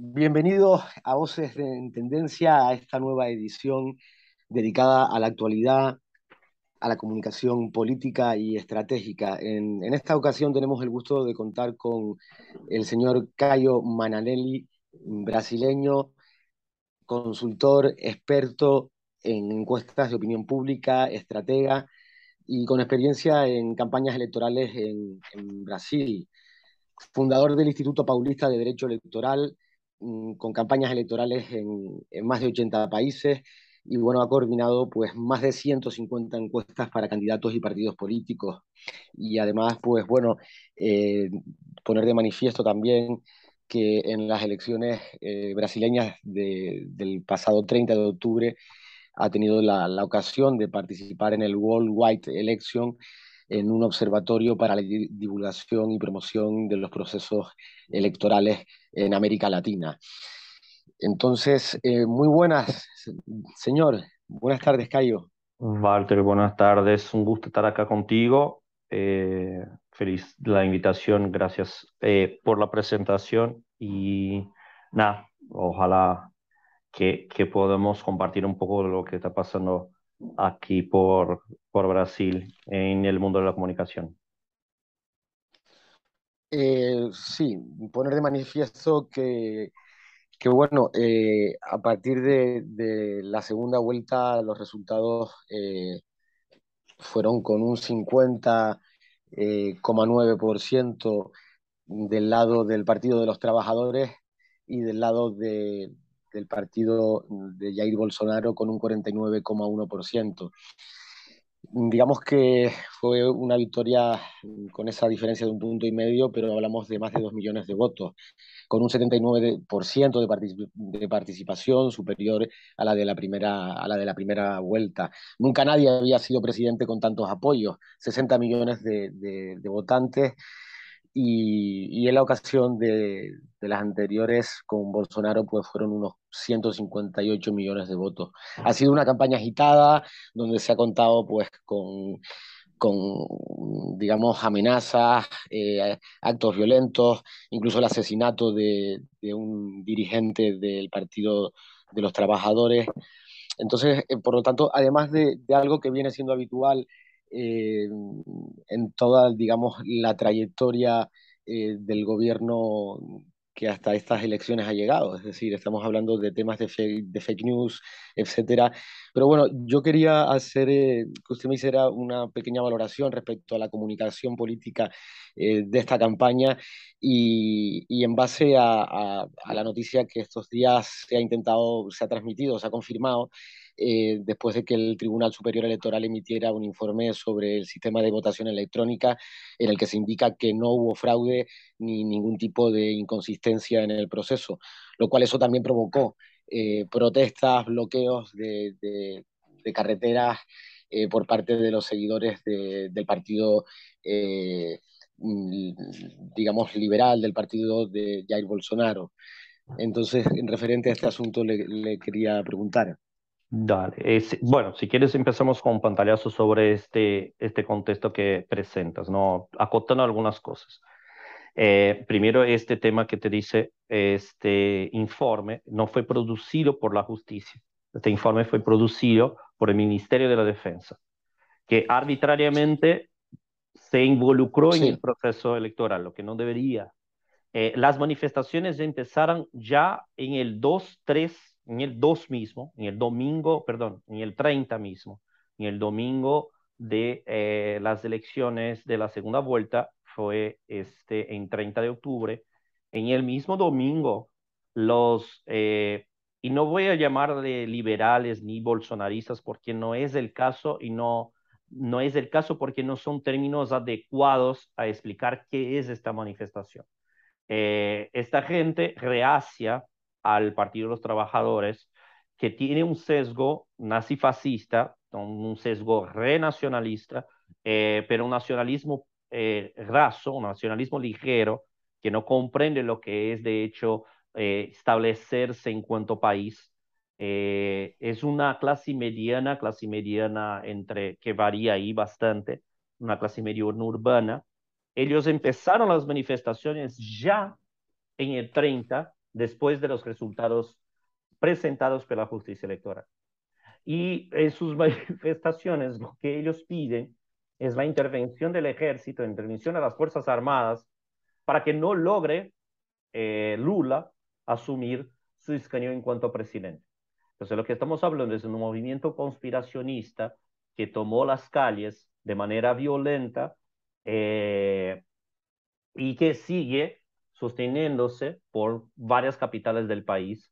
Bienvenidos a Voces en Tendencia, a esta nueva edición dedicada a la actualidad, a la comunicación política y estratégica. En, en esta ocasión tenemos el gusto de contar con el señor Caio Mananelli, brasileño, consultor, experto en encuestas de opinión pública, estratega y con experiencia en campañas electorales en, en Brasil. Fundador del Instituto Paulista de Derecho Electoral, con campañas electorales en, más de 80 países y bueno, ha coordinado pues más de 150 encuestas para candidatos y partidos políticos. Y además pues bueno, eh, poner de manifiesto también que en las elecciones eh, brasileñas de, del pasado 30 de octubre ha tenido la, la, ocasión de participar en el World Wide Election en un observatorio para la divulgación y promoción de los procesos electorales en América Latina. Entonces, eh, muy buenas, señor. Buenas tardes, Cayo. Walter, buenas tardes. Un gusto estar acá contigo. Eh, feliz la invitación. Gracias eh, por la presentación. Y nada, ojalá que, que podamos compartir un poco de lo que está pasando aquí por, por Brasil en el mundo de la comunicación. Eh, sí, poner de manifiesto que, que bueno, eh, a partir de, de, la segunda vuelta los resultados eh, fueron con un 50,9% del lado del Partido de los Trabajadores y del lado de, del partido de Jair Bolsonaro con un 49,1%. Digamos que fue una victoria con esa diferencia de un punto y medio, pero hablamos de más de dos millones de votos, con un 79% de, particip de participación superior a la, de la primera, a la de la primera vuelta. Nunca nadie había sido presidente con tantos apoyos, 60 millones de, de, de votantes y, y, en la ocasión de, de, las anteriores con Bolsonaro pues fueron unos 158 millones de votos. Ha sido una campaña agitada donde se ha contado pues con, con digamos, amenazas, eh, actos violentos, incluso el asesinato de, de, un dirigente del Partido de los Trabajadores. Entonces, eh, por lo tanto, además de, de algo que viene siendo habitual eh, en toda, digamos, la trayectoria eh, del gobierno que hasta estas elecciones ha llegado. Es decir, estamos hablando de temas de fake, de fake news, etcétera. Pero bueno, yo quería hacer eh, que usted me hiciera una pequeña valoración respecto a la comunicación política eh, de esta campaña y, y en base a, a, a, la noticia que estos días se ha intentado, se ha transmitido, se ha confirmado, eh, después de que el Tribunal Superior Electoral emitiera un informe sobre el sistema de votación electrónica en el que se indica que no hubo fraude ni ningún tipo de inconsistencia en el proceso, lo cual eso también provocó eh, protestas, bloqueos de, de, de carreteras eh, por parte de los seguidores de, del partido, eh, digamos, liberal, del partido de Jair Bolsonaro. Entonces, en referente a este asunto, le, le quería preguntar. Dale. Es, bueno, si quieres empezamos con un pantallazo sobre este, este contexto que presentas, ¿no? Acotando algunas cosas. Eh, primero, este tema que te dice, este informe no fue producido por la justicia. Este informe fue producido por el Ministerio de la Defensa, que arbitrariamente se involucró sí. en el proceso electoral, lo que no debería. Eh, las manifestaciones empezaron ya en el 2-3 en el 2 mismo, en el domingo, perdón, en el 30 mismo, en el domingo de eh, las elecciones de la segunda vuelta, fue este, en 30 de octubre, en el mismo domingo, los, eh, y no voy a llamarle liberales ni bolsonaristas porque no es el caso y no, no es el caso porque no son términos adecuados a explicar qué es esta manifestación. Eh, esta gente reacia al Partido de los Trabajadores, que tiene un sesgo nazifascista, un sesgo renacionalista, eh, pero un nacionalismo eh, raso, un nacionalismo ligero, que no comprende lo que es, de hecho, eh, establecerse en cuanto país. Es una clase mediana, clase mediana entre que varía ahí bastante, una clase mediana urbana. Ellos empezaron las manifestaciones ya en el 30 después de los resultados presentados por la justicia electoral. Y en sus manifestaciones lo que ellos piden es la intervención del ejército, la intervención de las Fuerzas Armadas, para que no logre eh, Lula asumir su escaño en cuanto a presidente. Entonces, lo que estamos hablando es de un movimiento conspiracionista que tomó las calles de manera violenta eh, y que sigue sosteniéndose por varias capitales del país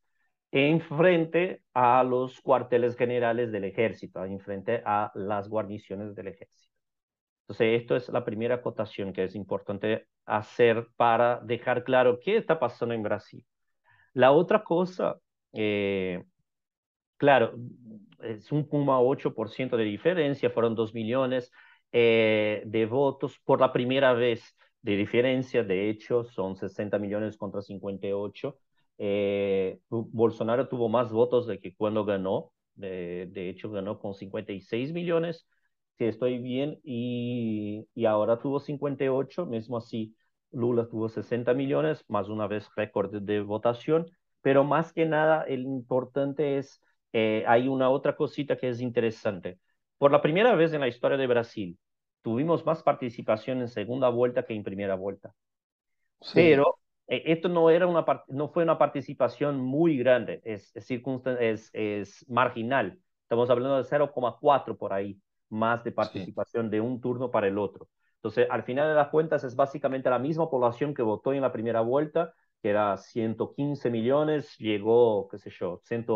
en frente a los cuarteles generales del ejército, en frente a las guarniciones del ejército. Entonces, esto es la primera acotación que es importante hacer para dejar claro qué está pasando en Brasil. La otra cosa, eh, claro, es un 1,8% de diferencia, fueron 2 millones eh, de votos por la primera vez de diferencia, de hecho, son 60 millones contra 58. Eh, Bolsonaro tuvo más votos de que cuando ganó, de, de, hecho ganó con 56 millones, si estoy bien, y, ahora tuvo 58, mismo así Lula tuvo 60 millones, más una vez récord de votación, pero más que nada el importante es, eh, hay una otra cosita que es interesante. Por la primera vez en la historia de Brasil, tuvimos más participación en segunda vuelta que en primera vuelta. Pero eh, esto no, era una, no fue una participación muy grande, es, es, es, es marginal. Estamos hablando de 0,4 por ahí, más de participación de un turno para el otro. Entonces, al final de las cuentas, es básicamente la misma población que votó en la primera vuelta, que era 115 millones, llegó, qué sé yo, 100,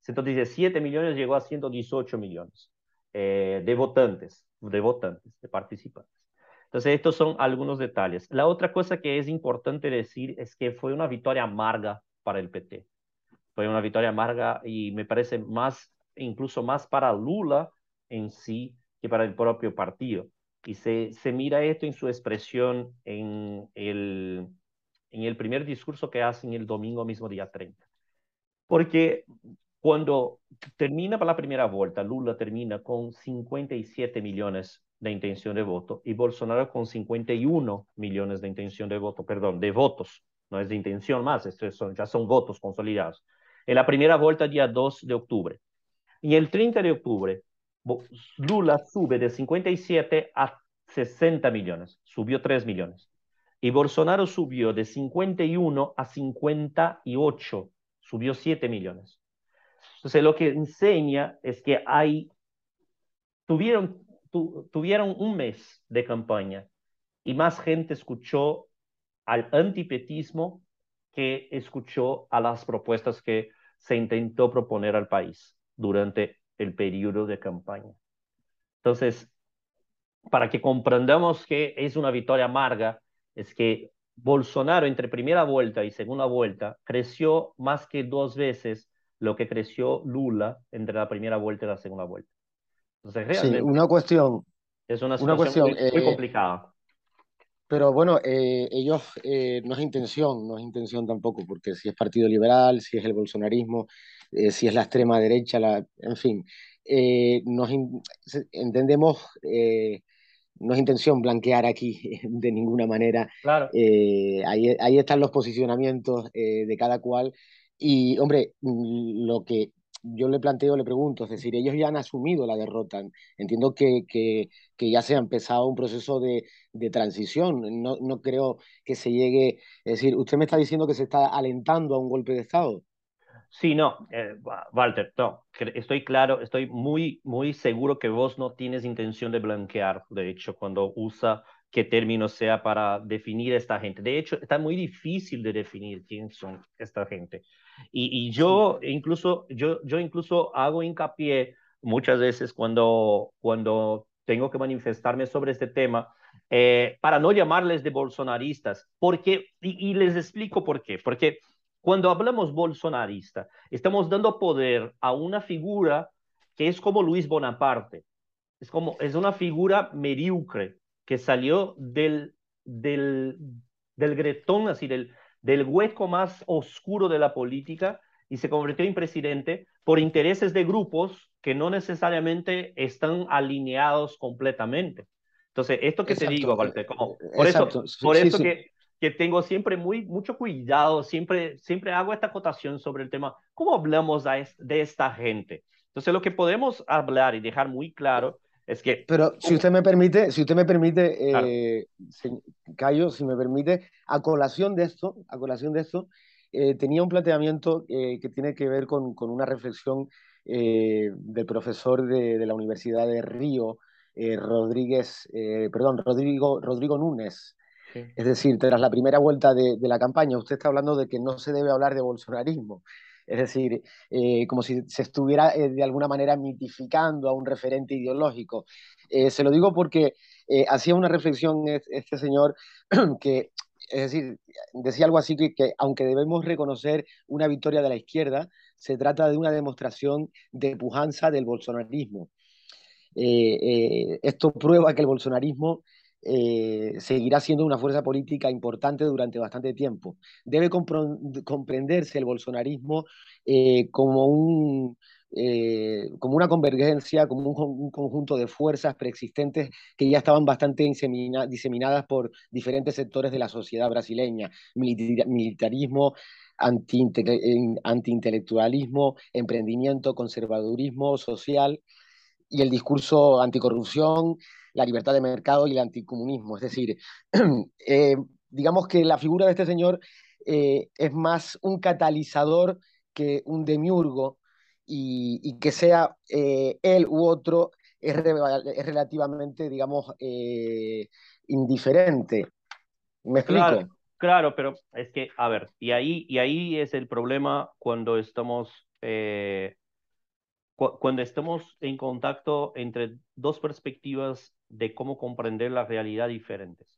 117 millones, llegó a 118 millones eh, de votantes, de votantes, de participantes. Entonces, estos son algunos detalles. La otra cosa que es importante decir es que fue una victoria amarga para el PT. Fue una victoria amarga y me parece más, incluso más para Lula en sí que para el propio partido. Y se, se mira esto en su expresión en el, en el primer discurso que hacen el domingo mismo día 30. Porque cuando termina la primera vuelta, Lula termina con 57 millones de intención de voto y Bolsonaro con 51 millones de intención de voto, perdón, de votos, no es de intención más, son, ya son votos consolidados. En la primera vuelta, día 2 de octubre. Y el 30 de octubre, Lula sube de 57 a 60 millones, subió 3 millones. Y Bolsonaro subió de 51 a 58, subió 7 millones. Entonces, lo que enseña es que hay, tuvieron, tuvieron un mes de campaña y más gente escuchó al antipetismo que escuchó a las propuestas que se intentó proponer al país durante el periodo de campaña. Entonces, para que comprendamos que es una victoria amarga, es que Bolsonaro entre primera vuelta y segunda vuelta creció más que dos veces lo que creció Lula entre la primera vuelta y la segunda vuelta. Entonces, realmente, sí, una cuestión. Es una, una cuestión muy, muy, eh, complicada. Pero bueno, eh, ellos eh, no es intención, no es intención tampoco, porque si es Partido Liberal, si es el bolsonarismo, si es la extrema derecha, la, en fin, nos in, entendemos, no es intención blanquear aquí de ninguna manera. Claro. ahí, ahí están los posicionamientos de cada cual. Y, hombre, lo que yo le planteo, le pregunto, es decir, ellos ya han asumido la derrota. Entiendo que, que, que ya se ha empezado un proceso de, de transición. No, no, creo que se llegue, es decir, usted me está diciendo que se está alentando a un golpe de Estado. Sí, no, eh, Walter, no, estoy claro, estoy muy, muy seguro que vos no tienes intención de blanquear, de hecho, cuando usa qué término sea para definir a esta gente. De hecho, está muy difícil de definir quién son esta gente. Y, y yo, incluso, yo, yo incluso hago hincapié muchas veces cuando, cuando tengo que manifestarme sobre este tema, eh, para no llamarles de bolsonaristas, porque, y, y les explico por qué, porque cuando hablamos bolsonarista, estamos dando poder a una figura que es como Luis Bonaparte. Es, como, es una figura mediocre que salió del, del, del gretón, así del, del hueco más oscuro de la política y se convirtió en presidente por intereses de grupos que no necesariamente están alineados completamente. Entonces, esto que Exacto. te digo, Walter, como, por Exacto. eso, por sí, eso sí. que que tengo siempre muy, mucho cuidado, siempre, siempre hago esta acotación sobre el tema, ¿cómo hablamos de esta gente? Entonces, lo que podemos hablar y dejar muy claro es que... Pero si usted me permite, si usted me permite, eh, Cayo, si me permite, a colación de esto, a colación de esto, eh, tenía un planteamiento eh, que tiene que ver con, con una reflexión eh, del profesor de, de, la Universidad de Río, Rodríguez, perdón, Rodrigo, Rodrigo Núñez. Sí. Es decir, tras la primera vuelta de, de, la campaña, usted está hablando de que no se debe hablar de bolsonarismo. Es decir, como si se estuviera de alguna manera mitificando a un referente ideológico. se lo digo porque hacía una reflexión este señor que es decir, decía algo así que, que, aunque debemos reconocer una victoria de la izquierda, se trata de una demostración de pujanza del bolsonarismo. Eh, eh, esto prueba que el bolsonarismo eh, seguirá siendo una fuerza política importante durante bastante tiempo. Debe comprenderse el bolsonarismo eh, como un, eh, como una convergencia, como un, un, conjunto de fuerzas preexistentes que ya estaban bastante diseminadas por diferentes sectores de la sociedad brasileña, militarismo, antiintelectualismo, anti emprendimiento, conservadurismo social y el discurso anticorrupción, la libertad de mercado y el anticomunismo. Es decir, eh, digamos que la figura de este señor eh, es más un catalizador que un demiurgo y, y que sea eh, él u otro es, re, es relativamente, digamos, indiferente. ¿Me explico? Claro, claro, pero es que, a ver, y ahí, y ahí es el problema cuando estamos, eh, cu cuando estamos en contacto entre dos perspectivas de cómo comprender la realidad diferentes.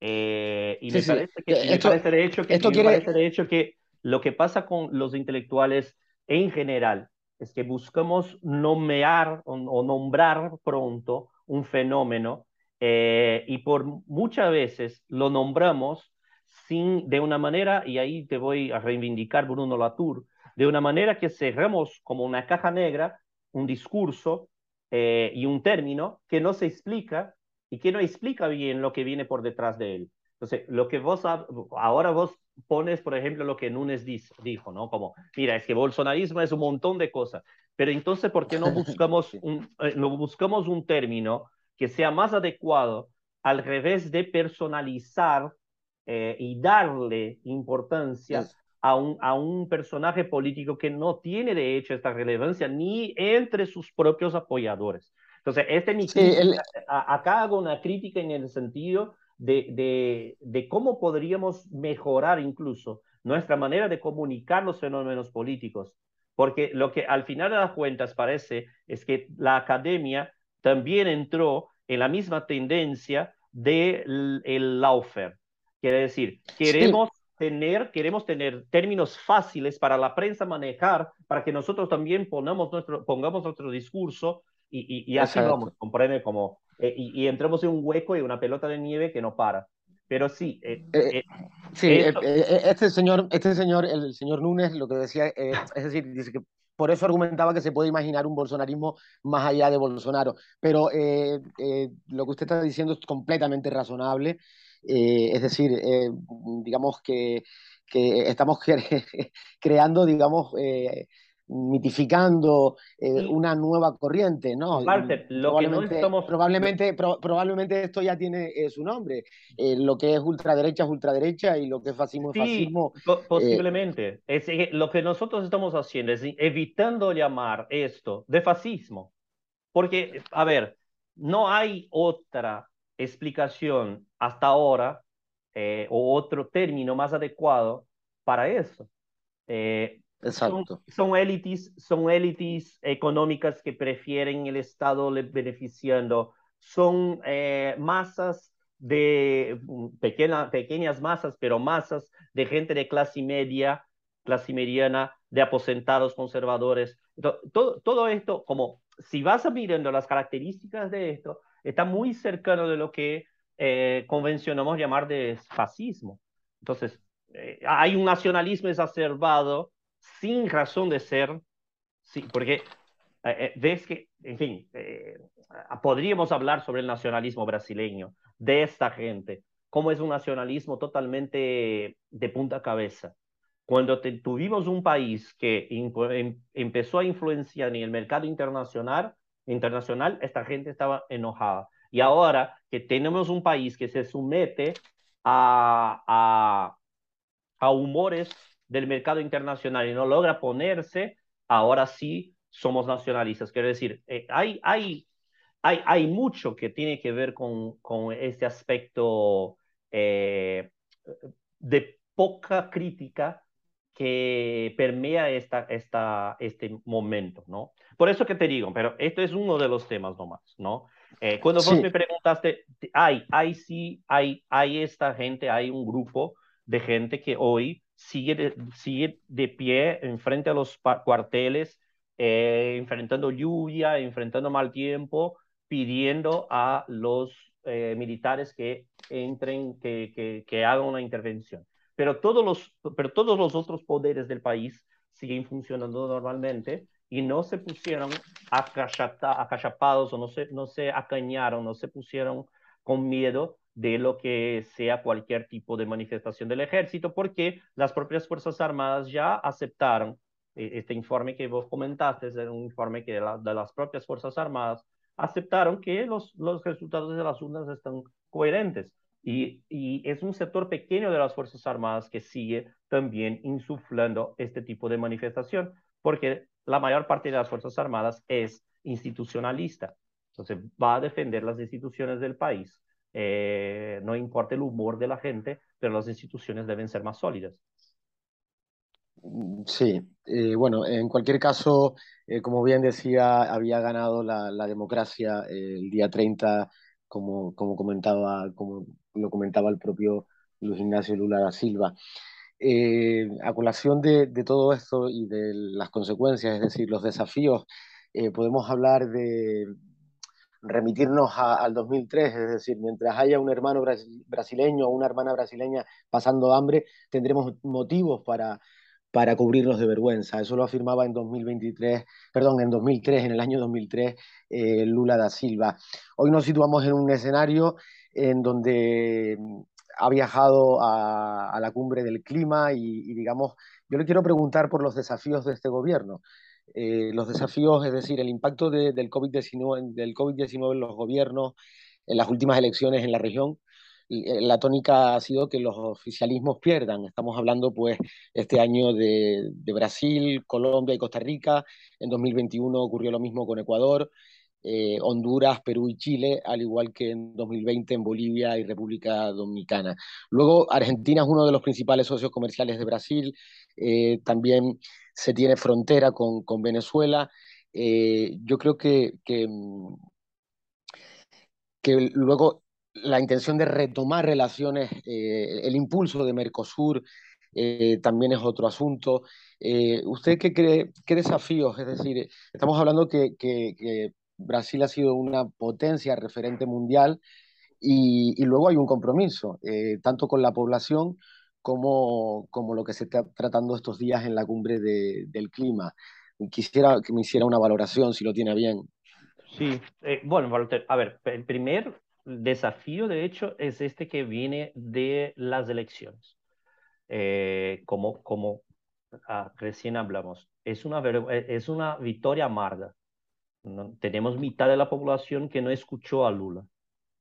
Eh, y, sí, me, sí. Parece que, esto, me parece de hecho que, esto quiere... parece de hecho que lo que pasa con los intelectuales en general es que buscamos nombrar o, o nombrar pronto un fenómeno eh, y por muchas veces lo nombramos sin, de una manera, y ahí te voy a reivindicar Bruno Latour, de una manera que cerramos como una caja negra un discurso eh, y un término que no se explica y que no explica bien lo que viene por detrás de él. Entonces, lo que vos ahora vos pones, por ejemplo, lo que Núñez dijo, ¿no? Como, mira, es que bolsonarismo es un montón de cosas, pero entonces, ¿por qué no buscamos un, eh, no buscamos un término que sea más adecuado al revés de personalizar eh, y darle importancia. A, un, a un personaje político que no tiene de hecho esta relevancia ni entre sus propios apoyadores? Entonces, este mi sí, el... acá hago una crítica en el sentido de, de, de, cómo podríamos mejorar incluso nuestra manera de comunicar los fenómenos políticos. Porque lo que al final de las cuentas parece es que la academia también entró en la misma tendencia del de lawfare. Quiere decir, queremos sí. Tener, queremos tener términos fáciles para la prensa manejar, para que nosotros también ponamos nuestro, pongamos nuestro discurso y, y, y así Exacto. vamos, comprende como eh, y, y, entramos en un hueco y una pelota de nieve que no para. Pero sí, eh, eh, sí esto... este señor, este señor, el señor Núñez, lo que decía, es decir, dice que por eso argumentaba que se puede imaginar un bolsonarismo más allá de Bolsonaro. Pero lo que usted está diciendo es completamente razonable. Es decir, digamos que, que estamos cre creando, digamos, mitificando eh, una nueva corriente, ¿no? Lo probablemente, que no estamos... probablemente, pro, probablemente esto ya tiene eh, su nombre. Eh, lo que es ultraderecha es ultraderecha y lo que es fascismo sí, es fascismo. Po posiblemente. Es, lo que nosotros estamos haciendo es evitando llamar esto de fascismo. Porque, a ver, no hay otra explicación hasta ahora o otro término más adecuado para eso. Eh, Exacto. Son, son élites, son élites económicas que prefieren el Estado beneficiando, son eh, masas de pequeña, pequeñas masas, pero masas de gente de clase media, clase mediana, de aposentados conservadores. Todo, todo esto, como si vas mirando las características de esto, está muy cercano de lo que eh, convencionamos llamar de fascismo. Entonces, eh, hay un nacionalismo exacerbado sin razón de ser, sí, porque eh, ves que, en fin, podríamos hablar sobre el nacionalismo brasileño, de esta gente, cómo es un nacionalismo totalmente de punta cabeza. Cuando tuvimos un país que em, empezó a influenciar en el mercado internacional, internacional, esta gente estaba enojada. Y ahora que tenemos un país que se somete a, a, a humores del mercado internacional y no logra ponerse, ahora sí somos nacionalistas. Quiero decir, eh, hay, hay, hay, hay mucho que tiene que ver con, con este aspecto eh, de poca crítica que permea esta, esta, este momento, ¿no? Por eso que te digo, pero esto es uno de los temas nomás, ¿no? Eh, cuando vos me preguntaste, hay, hay sí, hay, hay esta gente, hay un grupo de gente que hoy sigue de, sigue de pie enfrente a los cuarteles, eh, enfrentando lluvia, enfrentando mal tiempo, pidiendo a los eh, militares que entren, que, que, que hagan una intervención pero todos los, pero todos los otros poderes del país siguen funcionando normalmente y no se pusieron acachapados o no se, no se acañaron, no se pusieron con miedo de lo que sea cualquier tipo de manifestación del ejército, porque las propias Fuerzas Armadas ya aceptaron eh, este informe que vos comentaste, es un informe que de, las propias Fuerzas Armadas aceptaron que los, los resultados de las urnas están coherentes. Y, es un sector pequeño de las Fuerzas Armadas que sigue también insuflando este tipo de manifestación, porque la mayor parte de las Fuerzas Armadas es institucionalista. Entonces va a defender las instituciones del país. Eh, no importa el humor de la gente, pero las instituciones deben ser más sólidas. Sí, eh, bueno, en cualquier caso, eh, como bien decía, había ganado la, la democracia el día 30 como, como, comentaba, como lo comentaba el propio Luis Ignacio Lula da Silva. Eh, a colación de, de, todo esto y de las consecuencias, es decir, los desafíos, eh, podemos hablar de remitirnos a, al 2003, es decir, mientras haya un hermano brasileño o una hermana brasileña pasando hambre, tendremos motivos para, para cubrirnos de vergüenza. Eso lo afirmaba en 2023, perdón, en 2003, en el año 2003, eh, Lula da Silva. Hoy nos situamos en un escenario en donde ha viajado a, a la cumbre del clima y, y, digamos, yo le quiero preguntar por los desafíos de este gobierno. Eh, los desafíos, es decir, el impacto de, del COVID-19 del COVID en los gobiernos, en las últimas elecciones en la región, eh, la tónica ha sido que los oficialismos pierdan. Estamos hablando, pues, este año de, de Brasil, Colombia y Costa Rica. En 2021 ocurrió lo mismo con Ecuador, eh, Honduras, Perú y Chile, al igual que en 2020 en Bolivia y República Dominicana. Luego, Argentina es uno de los principales socios comerciales de Brasil. Eh, también se tiene frontera con, con Venezuela. Eh, yo creo que, que, que luego la intención de retomar relaciones, el impulso de Mercosur también es otro asunto. ¿Usted qué cree, qué desafíos? Es decir, estamos hablando que, que Brasil ha sido una potencia referente mundial y, y luego hay un compromiso, eh, tanto con la población como, como lo que se está tratando estos días en la cumbre de, del clima. Quisiera que me hiciera una valoración, si lo tiene bien. Sí, eh, bueno, a ver, el primer desafío, de hecho, es este que viene de las elecciones. Eh, como, como ah, recién hablamos, es una, es una victoria amarga. ¿No? Tenemos mitad de la población que no escuchó a Lula.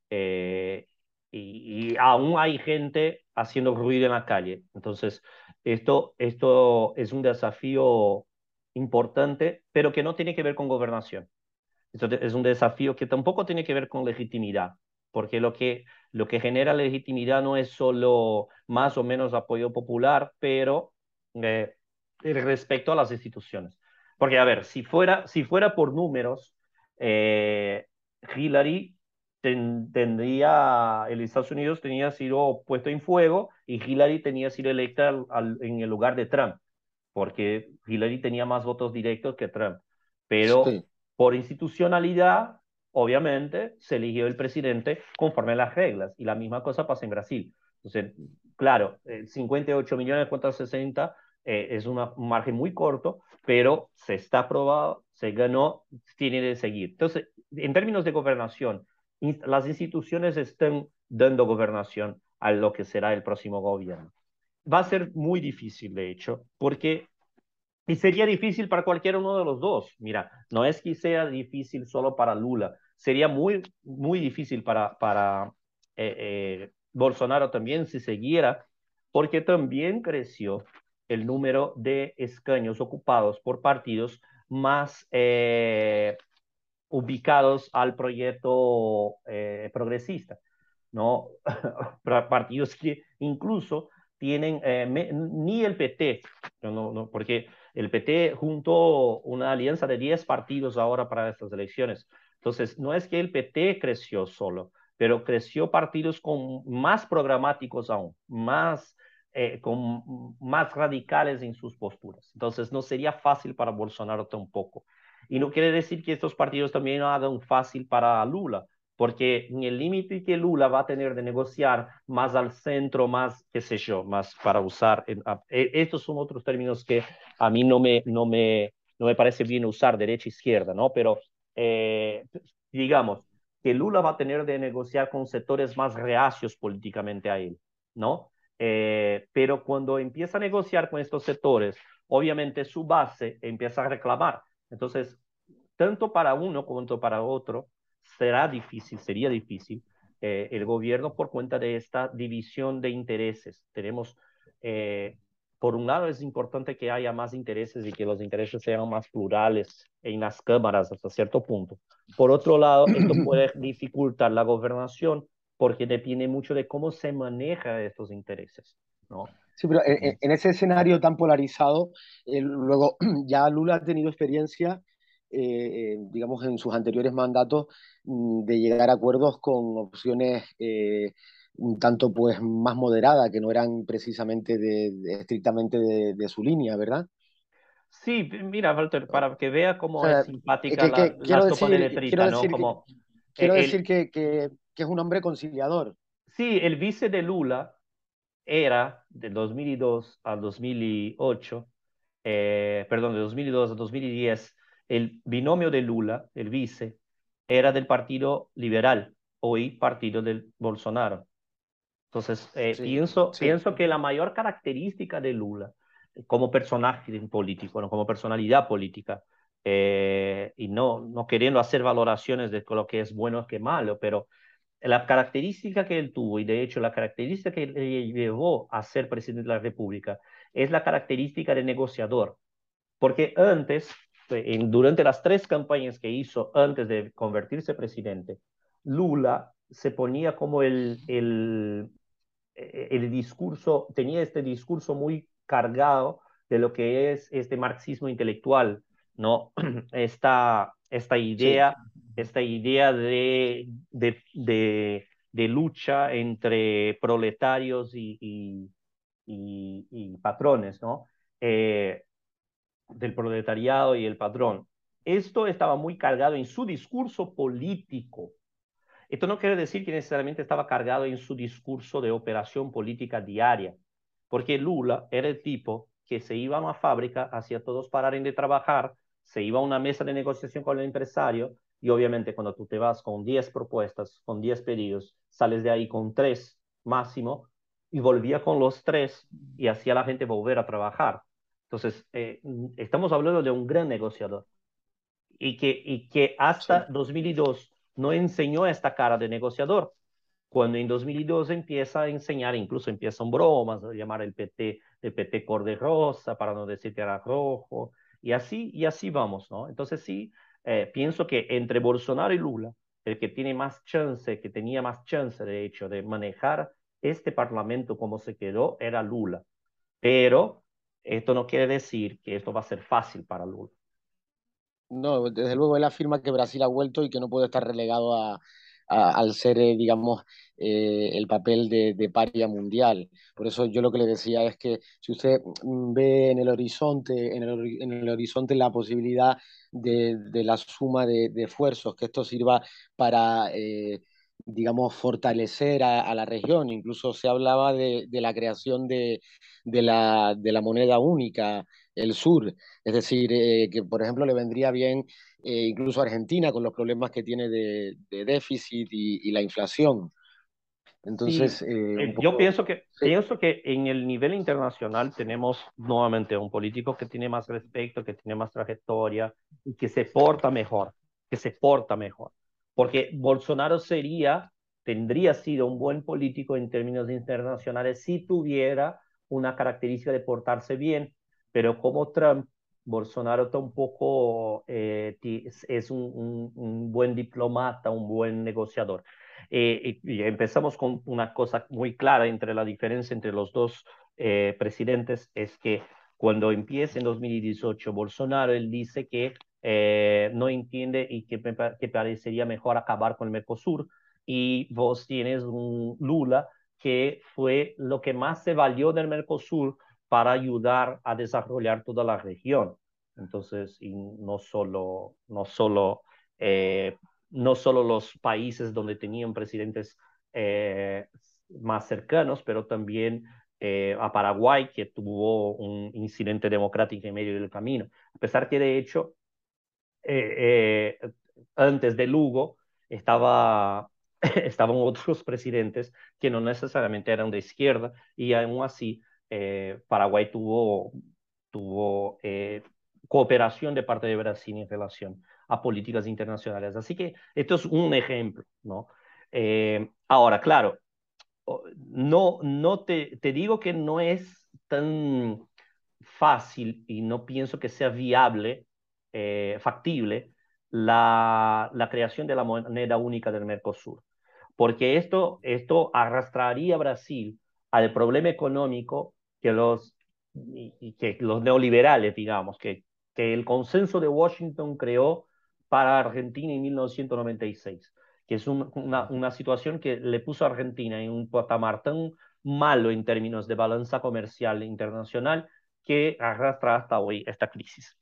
Eh, y, y, aún hay gente haciendo ruido en la calle. Entonces, esto, esto es un desafío importante, pero que no tiene que ver con gobernación. Esto es un desafío que tampoco tiene que ver con legitimidad porque lo que, lo que genera legitimidad no es solo más o menos apoyo popular, pero eh, respecto a las instituciones. Porque, a ver, si fuera, si fuera por números, eh, Hillary ten, tendría, el Estados Unidos tenía sido puesto en fuego y Hillary tenía sido electa al, al, en el lugar de Trump, porque Hillary tenía más votos directos que Trump. Pero sí. por institucionalidad, obviamente se eligió el presidente conforme a las reglas y la misma cosa pasa en Brasil. Entonces, claro, 58 millones contra 60 eh, es una, un margen muy corto, pero se está aprobado, se ganó, tiene de seguir. Entonces, en términos de gobernación, las instituciones están dando gobernación a lo que será el próximo gobierno. Va a ser muy difícil, de hecho, porque y sería difícil para cualquiera uno de los dos. Mira, no es que sea difícil solo para Lula, sería muy, muy difícil para, para eh, eh, Bolsonaro también si siguiera, porque también creció el número de escaños ocupados por partidos más eh, ubicados al proyecto progresista, ¿no? partidos que incluso tienen ni el PT, no, no, porque el PT juntó una alianza de 10 partidos ahora para estas elecciones. Entonces, no es que el PT creció solo, pero creció partidos con más programáticos aún, más, eh, con más radicales en sus posturas. Entonces, no sería fácil para Bolsonaro tampoco. Y no quiere decir que estos partidos también no hagan fácil para Lula, porque en el límite que Lula va a tener de negociar más al centro, más, qué sé yo, más para usar, e, estos son otros términos que a mí no me, no me, no me parece bien usar, derecha-izquierda, ¿no? Pero eh, digamos que Lula va a tener de negociar con sectores más reacios políticamente a él, ¿no? Eh, pero cuando empieza a negociar con estos sectores, obviamente su base empieza a reclamar. Entonces, tanto para uno como para otro, será difícil, sería difícil eh, el gobierno por cuenta de esta división de intereses. Tenemos, eh, por un lado, es importante que haya más intereses y que los intereses sean más plurales en las cámaras hasta cierto punto. Por otro lado, esto puede dificultar la gobernación porque depende mucho de cómo se maneja estos intereses. ¿no? Sí, pero en, ese escenario tan polarizado, eh, luego ya Lula ha tenido experiencia eh, digamos, en sus anteriores mandatos mm, de llegar a acuerdos con opciones eh, un tanto pues más moderadas, que no eran precisamente de, estrictamente de, su línea, ¿verdad? Sí, mira, Walter, para que vea cómo es simpática la, quiero decir, ¿no? Como, quiero decir que, que, que, es un hombre conciliador. Sí, el vice de Lula era de 2002 a 2008, eh, perdón, de 2002 a 2010, el binomio de Lula, el vice, era del Partido Liberal, hoy Partido del Bolsonaro. Entonces, eh, pienso, pienso que la mayor característica de Lula como personaje político, como personalidad política, eh, y no, no queriendo hacer valoraciones de lo que es bueno o que malo, pero la característica que él tuvo, y de hecho la característica que le llevó a ser presidente de la República, es la característica de negociador. Porque antes este, durante las tres campañas que hizo antes de convertirse presidente, Lula se ponía como el, el, eh, el discurso, tenía este discurso muy cargado de lo que es este marxismo intelectual, ¿no? Esta, esta idea, esta idea de, de, de, lucha entre proletarios y, y, y, patrones, ¿no? Eh, del proletariado y el patrón. Esto estaba muy cargado en su discurso político. Esto no quiere decir que necesariamente estaba cargado en su discurso de operación política diaria, porque Lula era el tipo que se iba a una fábrica, hacía todos pararen de trabajar, se iba a una mesa de negociación con el empresario y obviamente cuando tú te vas con 10 propuestas, con 10 pedidos, sales de ahí con 3 máximo y volvía con los 3 y hacía a la gente volver a trabajar. Entonces, eh, estamos hablando de un gran negociador y que, y que hasta 2002 no enseñó esta cara de negociador. Cuando en 2002 empieza a enseñar, incluso empiezan bromas, a llamar el PT, el PT corde rosa, para no decir que era rojo, y así, y así vamos, ¿no? Entonces sí, eh, pienso que entre Bolsonaro y Lula, el que tiene más chance, que tenía más chance, de hecho, de manejar este parlamento como se quedó, era Lula. Pero esto no quiere decir que esto va a ser fácil para Lula. No, desde luego él afirma que Brasil ha vuelto y que no puede estar relegado a, al ser, eh, digamos, eh, el papel de, de, paria mundial. Por eso yo lo que le decía es que si usted ve en el horizonte, en el, en el horizonte la posibilidad de, de la suma de, de, esfuerzos, que esto sirva para eh, digamos, fortalecer a, la región. Incluso se hablaba de, la creación de, la, moneda única, el sur. Es decir, eh, que por ejemplo le vendría bien eh, incluso a Argentina con los problemas que tiene de, déficit y, la inflación. Entonces, eh, yo pienso que, pienso que en el nivel internacional tenemos nuevamente un político que tiene más respeto, que tiene más trayectoria y que se porta mejor, que se porta mejor. Porque Bolsonaro sería, tendría sido un buen político en términos internacionales si tuviera una característica de portarse bien, pero como Trump, Bolsonaro tampoco eh, es un, un buen diplomata, un buen negociador. Eh, y, empezamos con una cosa muy clara entre la diferencia entre los dos eh, presidentes, es que cuando empieza en 2018 Bolsonaro, él dice que eh, no entiende y que, que parecería mejor acabar con el Mercosur, y vos tienes un Lula que fue lo que más se valió del Mercosur para ayudar a desarrollar toda la región. Entonces, no solo, no solo eh, no solo los países donde tenían presidentes eh, más cercanos, pero también eh, a Paraguay, que tuvo un incidente democrático en medio del camino. A pesar que de hecho, antes de Lugo, estaba, estaban otros presidentes que no necesariamente eran de izquierda y aún así Paraguay tuvo, tuvo cooperación de parte de Brasil en relación a políticas internacionales. Así que esto es un ejemplo, ¿no? Eh, ahora, claro, no, no te, te digo que no es tan fácil y no pienso que sea viable, eh, factible, la, la, creación de la moneda única del Mercosur, porque esto, esto arrastraría a Brasil al problema económico que los, que los neoliberales, digamos, que, que el consenso de Washington creó para Argentina en 1996, que es una, una situación que le puso a Argentina en un patamar tan malo en términos de balanza comercial internacional que arrastra hasta hoy esta crisis.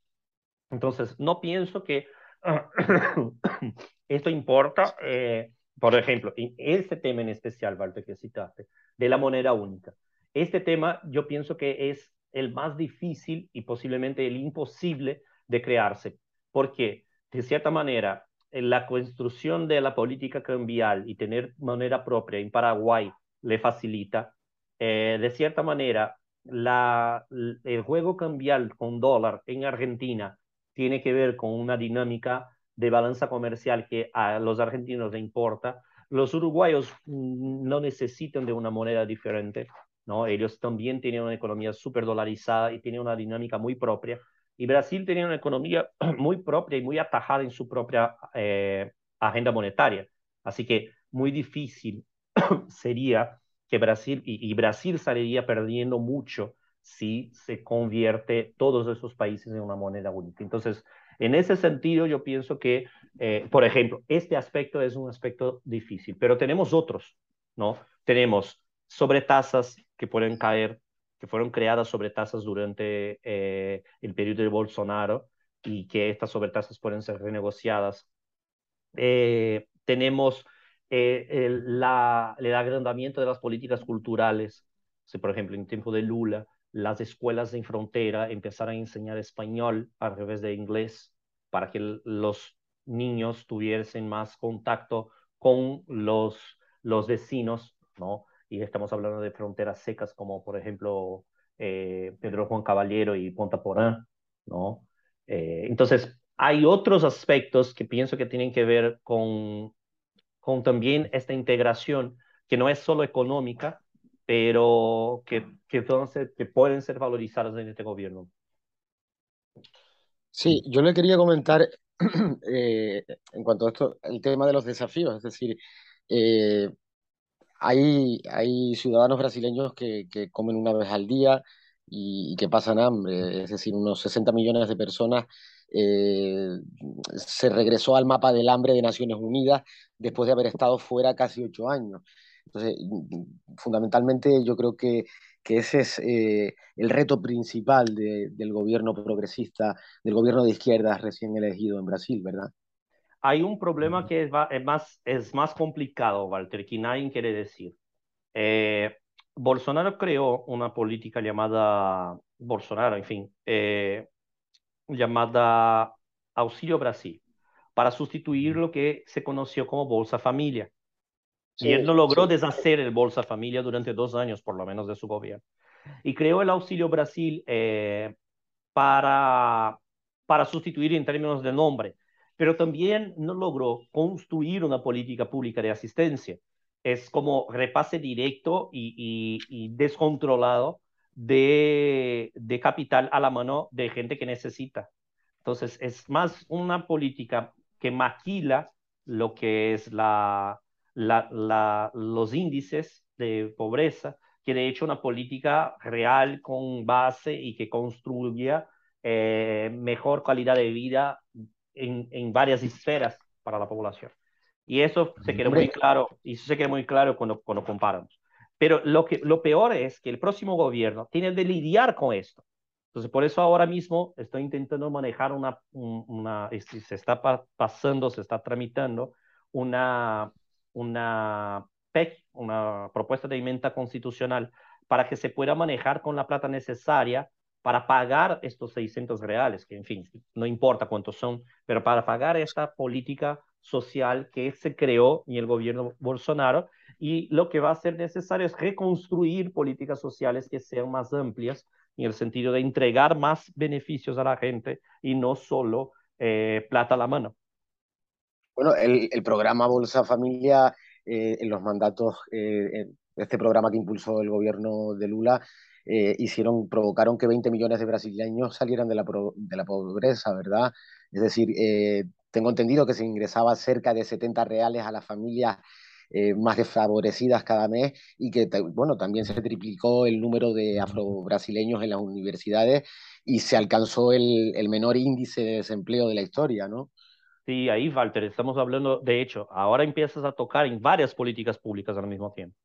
Entonces, no pienso que esto importa, eh, por ejemplo, en este tema en especial, Walter, que citaste, de la moneda única. Este tema yo pienso que es el más difícil y posiblemente el imposible de crearse. ¿Por qué? de cierta manera, en la construcción de la política cambial y tener moneda propia en Paraguay le facilita, eh, de cierta manera, la, el juego cambial con dólar en Argentina tiene que ver con una dinámica de balanza comercial que a los argentinos les importa. Los uruguayos mm, no necesitan de una moneda diferente, ¿no? Ellos también tienen una economía súper dolarizada y tienen una dinámica muy propia. Y Brasil tenía una economía muy propia y muy atajada en su propia eh, agenda monetaria. Así que muy difícil sería que Brasil, y, Brasil saliría perdiendo mucho si se convierte todos esos países en una moneda única. Entonces, en ese sentido, yo pienso que, eh, por ejemplo, este aspecto es un aspecto difícil, pero tenemos otros, ¿no? Tenemos sobretasas que pueden caer que fueron creadas sobre tasas durante eh, el periodo de Bolsonaro y que estas sobretasas pueden ser renegociadas. Eh, tenemos eh, el, la, el agrandamiento de las políticas culturales. Si, por ejemplo, en tiempo de Lula, las escuelas en frontera empezaron a enseñar español al revés de inglés para que los niños tuviesen más contacto con los, los vecinos, ¿no? Y estamos hablando de fronteras secas como por ejemplo eh, Pedro Juan Caballero y Ponta Porán, ¿no? Eh, entonces, hay otros aspectos que pienso que tienen que ver con, con también esta integración, que no es solo económica, pero que, que, que pueden ser valorizadas en este gobierno. Sí, yo le quería comentar eh, en cuanto a esto, el tema de los desafíos, es decir, hay, hay ciudadanos brasileños que, que, comen una vez al día y, que pasan hambre, es decir, unos 60 millones de personas. Eh, se regresó al mapa del hambre de Naciones Unidas después de haber estado fuera casi ocho años. Entonces, fundamentalmente yo creo que, que ese es eh, el reto principal de, del gobierno progresista, del gobierno de izquierdas recién elegido en Brasil, ¿verdad? Hay un problema que es, más, es más complicado, Walter, que nadie quiere decir. Eh, Bolsonaro creó una política llamada, Bolsonaro, en fin, eh, llamada Auxilio Brasil, para sustituir lo que se conoció como Bolsa Familia. y él no logró deshacer el Bolsa Familia durante dos años, por lo menos, de su gobierno. Y creó el Auxilio Brasil eh, para, para sustituir en términos de nombre, pero también no logró construir una política pública de asistencia. Es como repase directo y, descontrolado de, capital a la mano de gente que necesita. Entonces, es más una política que maquila lo que es los índices de pobreza, que de hecho una política real con base y que construya eh, mejor calidad de vida en, en, varias esferas para la población. Y eso se queda muy claro, y eso se queda muy claro cuando, cuando comparamos. Pero lo, que, lo peor es que el próximo gobierno tiene de lidiar con esto. Entonces, por eso ahora mismo estoy intentando manejar una, una se está pasando, se está tramitando una, una PEC, una propuesta de inventa constitucional, para que se pueda manejar con la plata necesaria para pagar estos 600 reales, que en fin, no importa cuántos son, pero para pagar esta política social que se creó en el gobierno Bolsonaro y lo que va a ser necesario es reconstruir políticas sociales que sean más amplias en el sentido de entregar más beneficios a la gente y no solo eh, plata a la mano. Bueno, el, programa Bolsa Familia, eh, en los mandatos, eh, este programa que impulsó el gobierno de Lula, eh, hicieron, provocaron que 20 millones de brasileños salieran de la, de la pobreza, ¿verdad? Es decir, eh, tengo entendido que se ingresaba cerca de 70 reales a las familias eh, más desfavorecidas cada mes y que, bueno, también se triplicó el número de afrobrasileños en las universidades y se alcanzó el, el menor índice de desempleo de la historia, ¿no? Sí, ahí, Walter, estamos hablando, de hecho, ahora empiezas a tocar en varias políticas públicas al mismo tiempo.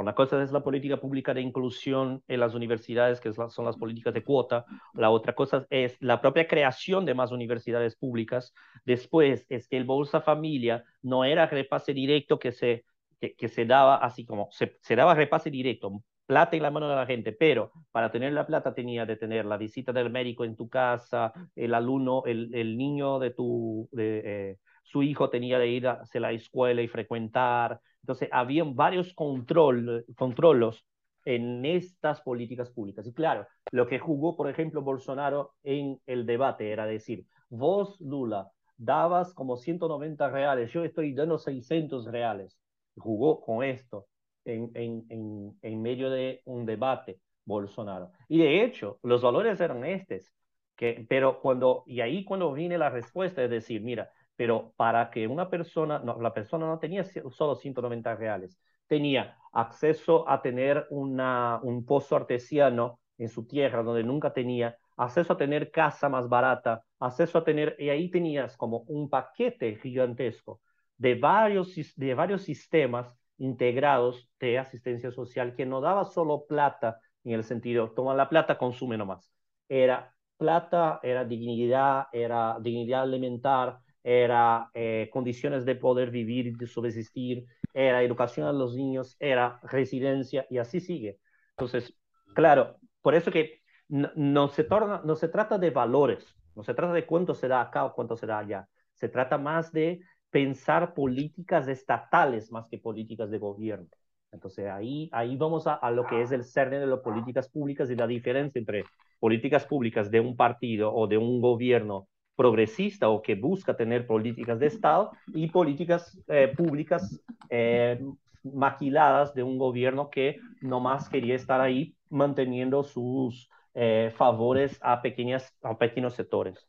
Una cosa es la política pública de inclusión en las universidades, que son las políticas de cuota. La otra cosa es la propia creación de más universidades públicas. Después es que el Bolsa Familia no era repase directo que se, que, se daba así como, se, daba repase directo, plata en la mano de la gente, pero para tener la plata tenía de tener la visita del médico en tu casa, el alumno, el, niño de tu, eh, su hijo tenía de ir a la escuela y frecuentar. Entonces, habían varios control, controlos en estas políticas públicas. Y claro, lo que jugó, por ejemplo, Bolsonaro en el debate era decir, vos, Lula, dabas como 190 reales, yo estoy dando 600 reales. Jugó con esto en, en, en, medio de un debate Bolsonaro. Y de hecho, los valores eran estos. Que, pero cuando, y ahí cuando viene la respuesta, es decir, mira, pero para que una persona, la persona no tenía solo 190 reales, tenía acceso a tener un pozo artesiano en su tierra donde nunca tenía, acceso a tener casa más barata, acceso a tener, y ahí tenías como un paquete gigantesco de varios, de varios sistemas integrados de asistencia social que no daba solo plata en el sentido, toma la plata, consume nomás. Era plata, era dignidad, era dignidad alimentar, era eh, condiciones de poder vivir y de subsistir, era educación a los niños, era residencia y así sigue. Entonces, claro, por eso que no, no, se, torna, no se trata de valores, no se trata de cuánto se da acá o cuánto se da allá, se trata más de pensar políticas estatales más que políticas de gobierno. Entonces ahí, ahí vamos a, a lo que es el cerne de las políticas públicas y la diferencia entre políticas públicas de un partido o de un gobierno progresista o que busca tener políticas de Estado y políticas eh, públicas eh, maquiladas de un gobierno que nomás quería estar ahí manteniendo sus eh, favores a, pequeñas, a pequeños sectores.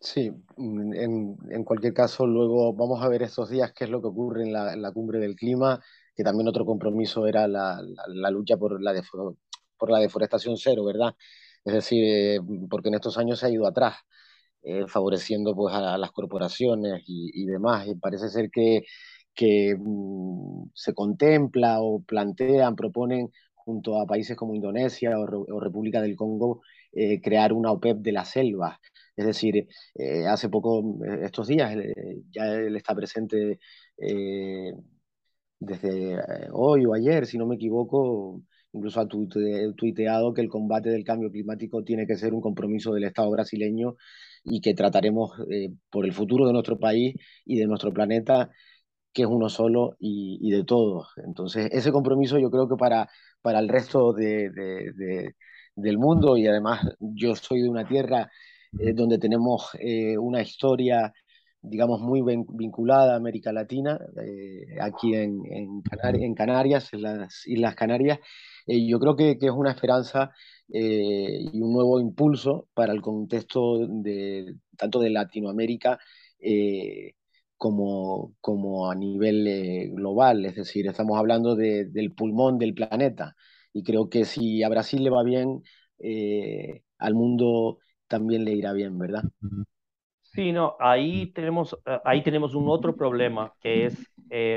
Sí, en, en, cualquier caso, luego vamos a ver estos días qué es lo que ocurre en la, en la cumbre del clima, que también otro compromiso era la, la, la lucha por la, por la deforestación cero, ¿verdad? Es decir, eh, porque en estos años se ha ido atrás, eh, favoreciendo pues, a, las corporaciones y, y, demás. Y parece ser que, que mm, se contempla o plantean, proponen junto a países como Indonesia o, República del Congo eh, crear una OPEP de la selva. Es decir, hace poco, eh, estos días, ya él está presente desde hoy o ayer, si no me equivoco, incluso ha tuiteado que el combate del cambio climático tiene que ser un compromiso del Estado brasileño y que trataremos por el futuro de nuestro país y de nuestro planeta que es uno solo y, de todos. Entonces, ese compromiso yo creo que para, para el resto de, del mundo, y además yo soy de una tierra eh, donde tenemos eh, una historia, digamos, muy vinculada a América Latina, eh, aquí en, en, en, Canarias, en las Islas Canarias, yo creo que, que, es una esperanza y un nuevo impulso para el contexto de, tanto de Latinoamérica como, como a nivel eh, global, es decir, estamos hablando de, del pulmón del planeta. Y creo que si a Brasil le va bien, eh, al mundo también le irá bien, ¿verdad? Sí, no, ahí tenemos, eh, ahí tenemos un otro problema, que es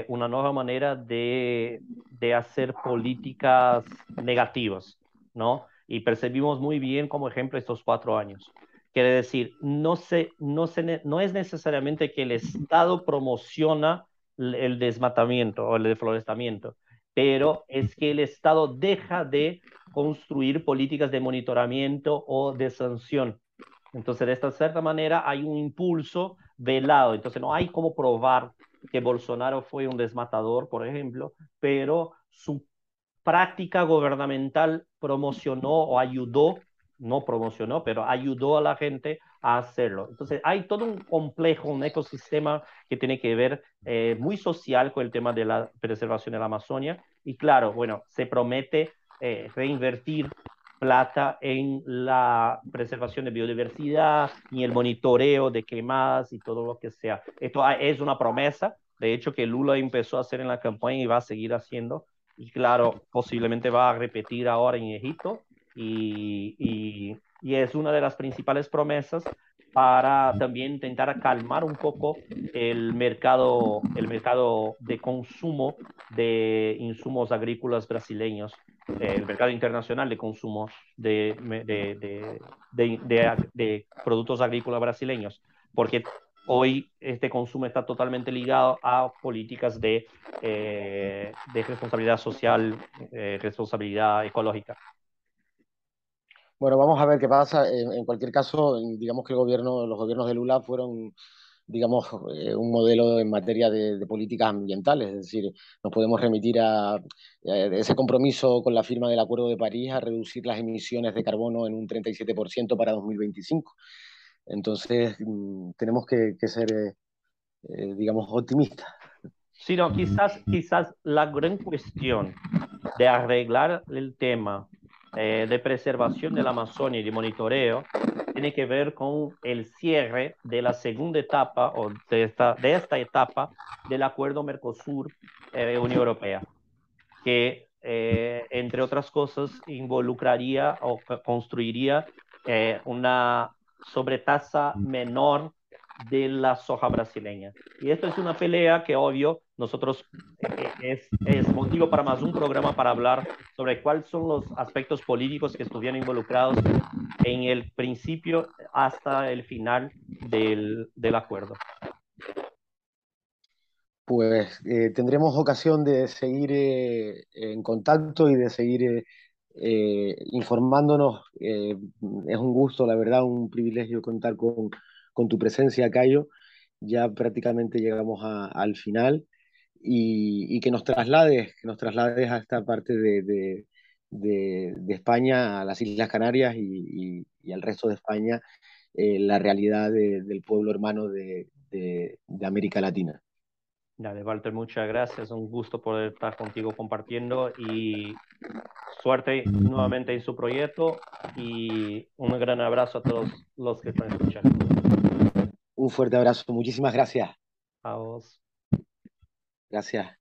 una nueva manera de, de hacer políticas negativas, ¿no? Y percibimos muy bien como ejemplo estos cuatro años. Quiere decir, no, se, no, se, no es necesariamente que el Estado promociona el desmatamiento o el deflorestamiento, pero es que el Estado deja de construir políticas de monitoramiento o de sanción. Entonces, de esta cierta manera, hay un impulso velado. Entonces, no hay como probar que Bolsonaro fue un desmatador, por ejemplo, pero su práctica gubernamental promocionó o ayudó no promocionó, pero ayudó a la gente a hacerlo. Entonces, hay todo un complejo, un ecosistema que tiene que ver eh, muy social con el tema de la preservación de la Amazonia. Y claro, bueno, se promete eh, reinvertir plata en la preservación de biodiversidad y el monitoreo de quemadas y todo lo que sea. Esto es una promesa, de hecho, que Lula empezó a hacer en la campaña y va a seguir haciendo. Y claro, posiblemente va a repetir ahora en Egipto y, y, es una de las principales promesas para también intentar calmar un poco el mercado, el mercado de consumo de insumos agrícolas brasileños, el mercado internacional de consumo de, de, de, de, productos agrícolas brasileños, porque hoy este consumo está totalmente ligado a políticas de, eh, responsabilidad social, eh, responsabilidad ecológica. Bueno, vamos a ver qué pasa. En, cualquier caso, digamos que el gobierno, los gobiernos de Lula fueron, digamos, eh, un modelo en materia de, políticas ambientales. Es decir, nos podemos remitir a, ese compromiso con la firma del Acuerdo de París a reducir las emisiones de carbono en un 37% para 2025. Entonces, mm, tenemos que, ser, eh, eh, digamos, optimistas. Sí, no, quizás, quizás la gran cuestión de arreglar el tema eh, de preservación de la Amazonia y de monitoreo tiene que ver con el cierre de la segunda etapa o de esta, de esta etapa del acuerdo Mercosur-Unión eh, Europea, que eh, entre otras cosas involucraría o construiría una sobretasa menor de la soja brasileña. Y esto es una pelea que, obvio, nosotros eh, es, es, motivo para más un programa para hablar sobre cuáles son los aspectos políticos que estuvieron involucrados en el principio hasta el final del, del acuerdo. Pues eh, tendremos ocasión de seguir eh, en contacto y de seguir informándonos. es un gusto, la verdad, un privilegio contar con con tu presencia, Cayo. Ya prácticamente llegamos al final y, que nos traslades, que nos traslades a esta parte de, España, a las Islas Canarias y, al resto de España, eh, la realidad del pueblo hermano de, América Latina. Dale, Walter, muchas gracias. Un gusto poder estar contigo compartiendo y suerte nuevamente en su proyecto y un gran abrazo a todos los que están escuchando. Un fuerte abrazo. Muchísimas gracias. A vos. Gracias.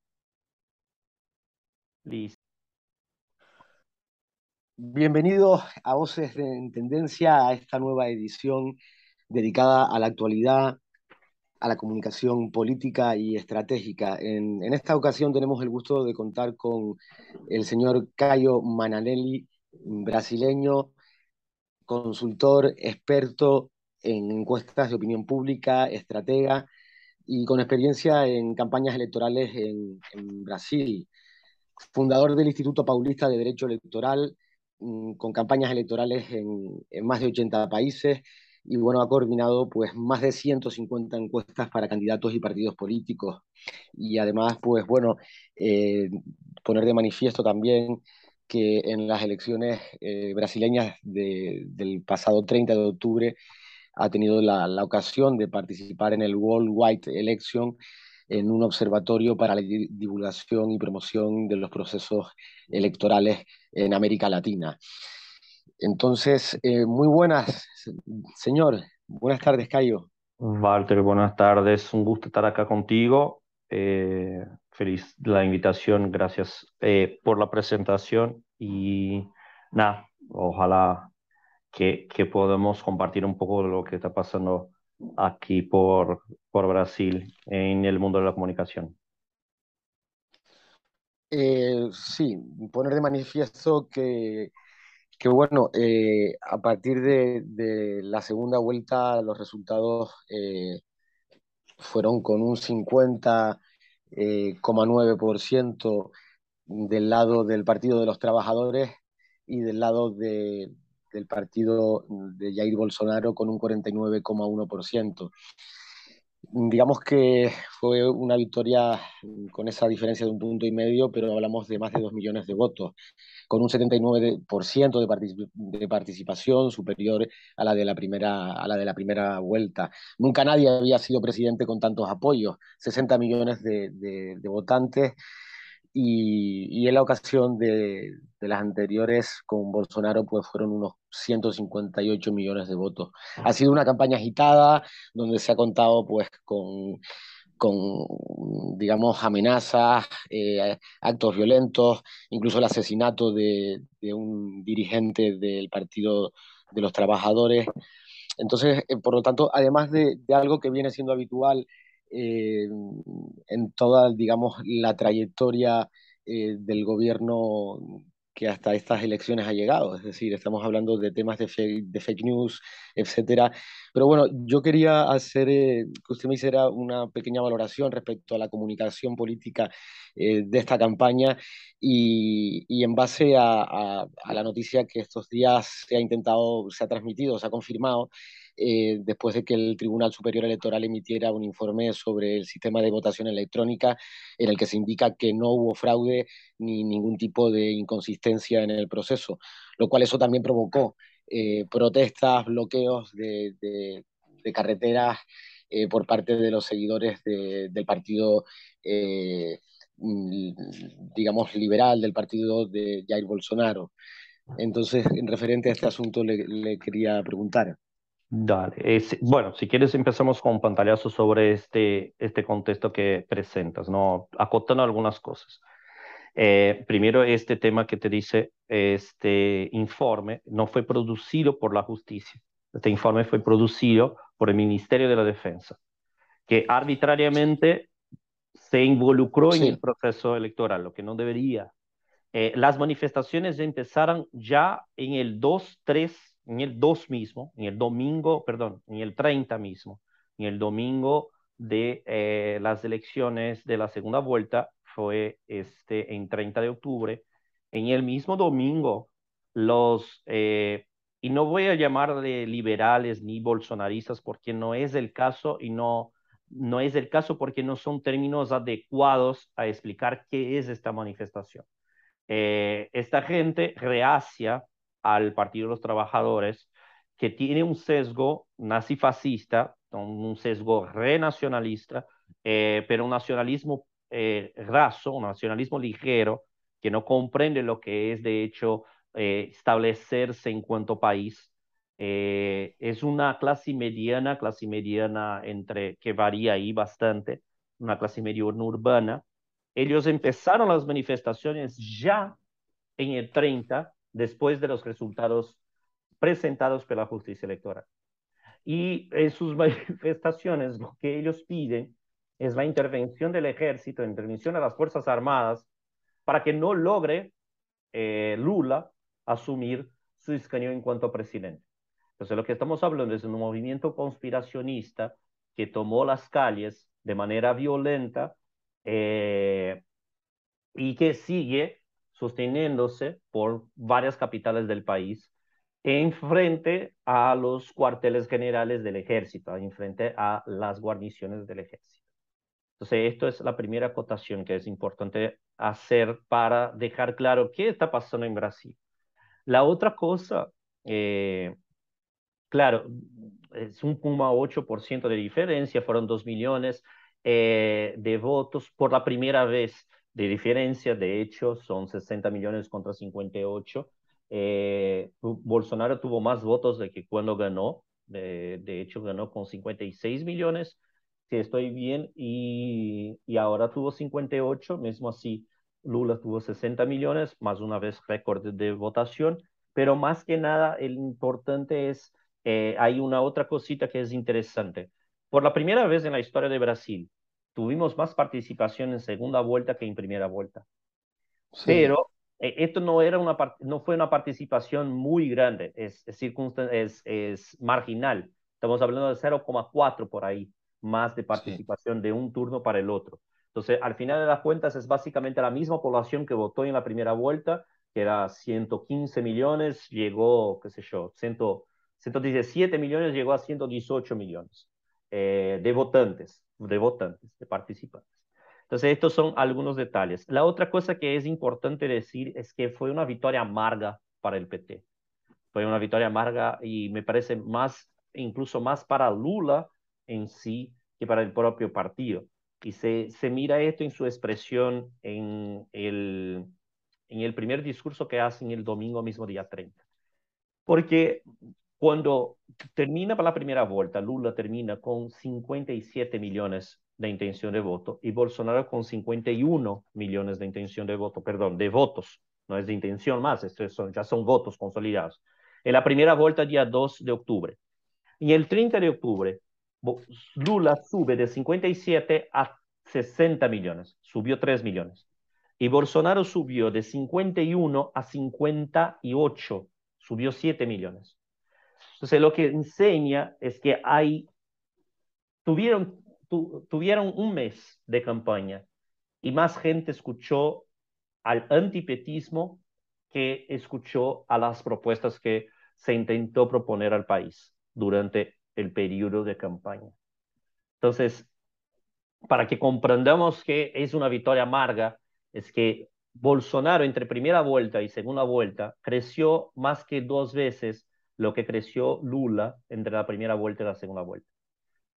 Listo. Bienvenidos a Voces en Tendencia, a esta nueva edición dedicada a la actualidad, a la comunicación política y estratégica. En, en, esta ocasión tenemos el gusto de contar con el señor Cayo Mananelli, brasileño, consultor, experto en encuestas de opinión pública, estratega y con experiencia en campañas electorales en, Brasil. Fundador del Instituto Paulista de Derecho Electoral, mm, con campañas electorales en, más de 80 países y bueno, ha coordinado pues más de 150 encuestas para candidatos y partidos políticos y además pues bueno, eh, poner de manifiesto también que en las elecciones eh, brasileñas del pasado 30 de octubre ha tenido la, ocasión de participar en el World White Election en un observatorio para la divulgación y promoción de los procesos electorales en América Latina. Entonces, eh, muy buenas, señor. Buenas tardes, Cayo. Walter, buenas tardes. Un gusto estar acá contigo. Eh, feliz la invitación. Gracias eh, por la presentación. Y nada, ojalá que, que podamos compartir un poco lo que está pasando aquí por, por Brasil en el mundo de la comunicación. Eh, sí, poner de manifiesto que, que bueno, eh, a partir de, de, la segunda vuelta los resultados eh, fueron con un 50,9% del lado del Partido de los Trabajadores y del lado de, del partido de Jair Bolsonaro con un 49,1%. Digamos que fue una victoria con esa diferencia de un punto y medio, pero hablamos de más de dos millones de votos, con un 79% de, particip de participación superior a la, de la primera, a la de la primera vuelta. Nunca nadie había sido presidente con tantos apoyos, 60 millones de, de, de votantes y, en la ocasión de, de, las anteriores con Bolsonaro pues fueron unos 158 millones de votos. Ha sido una campaña agitada donde se ha contado pues con, con digamos, amenazas, eh, actos violentos, incluso el asesinato de, de, un dirigente del Partido de los Trabajadores. Entonces, eh, por lo tanto, además de, de algo que viene siendo habitual eh, en toda, digamos, la trayectoria eh, del gobierno que hasta estas elecciones ha llegado. Es decir, estamos hablando de temas de fake, news, etcétera. Pero bueno, yo quería hacer eh, que usted me hiciera una pequeña valoración respecto a la comunicación política de esta campaña y, y en base a, a, la noticia que estos días se ha intentado, se ha transmitido, se ha confirmado eh, después de que el Tribunal Superior Electoral emitiera un informe sobre el sistema de votación electrónica en el que se indica que no hubo fraude ni ningún tipo de inconsistencia en el proceso, lo cual eso también provocó eh, protestas, bloqueos de, de, de carreteras eh, por parte de los seguidores de, del partido, eh, digamos, liberal, del partido de Jair Bolsonaro. Entonces, en referente a este asunto, le, le quería preguntar. Dale. Es, bueno, si quieres empezamos con un pantallazo sobre este, este contexto que presentas, ¿no? Acotando algunas cosas. Eh, primero, este tema que te dice, este informe no fue producido por la justicia. Este informe fue producido por el Ministerio de la Defensa, que arbitrariamente se involucró sí. en el proceso electoral, lo que no debería. Eh, las manifestaciones empezaron ya en el 2-3 en el 2 mismo, en el domingo, perdón, en el 30 mismo, en el domingo de eh, las elecciones de la segunda vuelta, fue este, en 30 de octubre, en el mismo domingo, los, eh, y no voy a llamar de liberales ni bolsonaristas porque no es el caso y no, no es el caso porque no son términos adecuados a explicar qué es esta manifestación. Eh, esta gente reacia al Partido de los Trabajadores, que tiene un sesgo nazifascista, un sesgo renacionalista, eh, pero un nacionalismo eh, raso, un nacionalismo ligero, que no comprende lo que es, de hecho, eh, establecerse en cuanto país. Es una clase mediana, clase mediana entre que varía ahí bastante, una clase mediana urbana. Ellos empezaron las manifestaciones ya en el 30 después de los resultados presentados por la justicia electoral. Y en sus manifestaciones lo que ellos piden es la intervención del ejército, la intervención de las Fuerzas Armadas, para que no logre eh, Lula asumir su escaño en cuanto a presidente. Entonces, lo que estamos hablando es de un movimiento conspiracionista que tomó las calles de manera violenta eh, y que sigue sosteniéndose por varias capitales del país en frente a los cuarteles generales del ejército, en frente a las guarniciones del ejército. Entonces, esto es la primera acotación que es importante hacer para dejar claro qué está pasando en Brasil. La otra cosa, eh, claro, es un 1,8% de diferencia, fueron 2 millones eh, de votos por la primera vez de diferencia, de hecho, son 60 millones contra 58. Eh, Bolsonaro tuvo más votos de que cuando ganó, de, de hecho ganó con 56 millones si estoy bien, y, y ahora tuvo 58, mismo así Lula tuvo 60 millones, más una vez récord de votación, pero más que nada el importante es, eh, hay una otra cosita que es interesante. Por la primera vez en la historia de Brasil, tuvimos más participación en segunda vuelta que en primera vuelta. Pero eh, esto no, era una, no fue una participación muy grande, es, es, es, es marginal. Estamos hablando de 0,4 por ahí más de participación de un turno para el otro. Entonces, al final de las cuentas, es básicamente la misma población que votó en la primera vuelta, que era 115 millones, llegó, qué sé yo, 117 millones, llegó a 118 millones eh, de votantes, de votantes, de participantes. Entonces, estos son algunos detalles. La otra cosa que es importante decir es que fue una victoria amarga para el PT. Fue una victoria amarga y me parece más, incluso más para Lula en sí que para el propio partido. Y se, se mira esto en su expresión en el, en el primer discurso que hacen el domingo mismo día 30. Porque cuando termina la primera vuelta, Lula termina con 57 millones de intención de voto y Bolsonaro con 51 millones de intención de voto, perdón, de votos, no es de intención más, son, ya son votos consolidados. En la primera vuelta, día 2 de octubre. Y el 30 de octubre, Lula sube de 57 a 60 millones, subió 3 millones. Y Bolsonaro subió de 51 a 58, subió 7 millones. Entonces lo que enseña es que hay, tuvieron, tuvieron un mes de campaña y más gente escuchó al antipetismo que escuchó a las propuestas que se intentó proponer al país durante el periodo de campaña. Entonces, para que comprendamos que es una victoria amarga, es que Bolsonaro entre primera vuelta y segunda vuelta creció más que dos veces lo que creció Lula entre la primera vuelta y la segunda vuelta.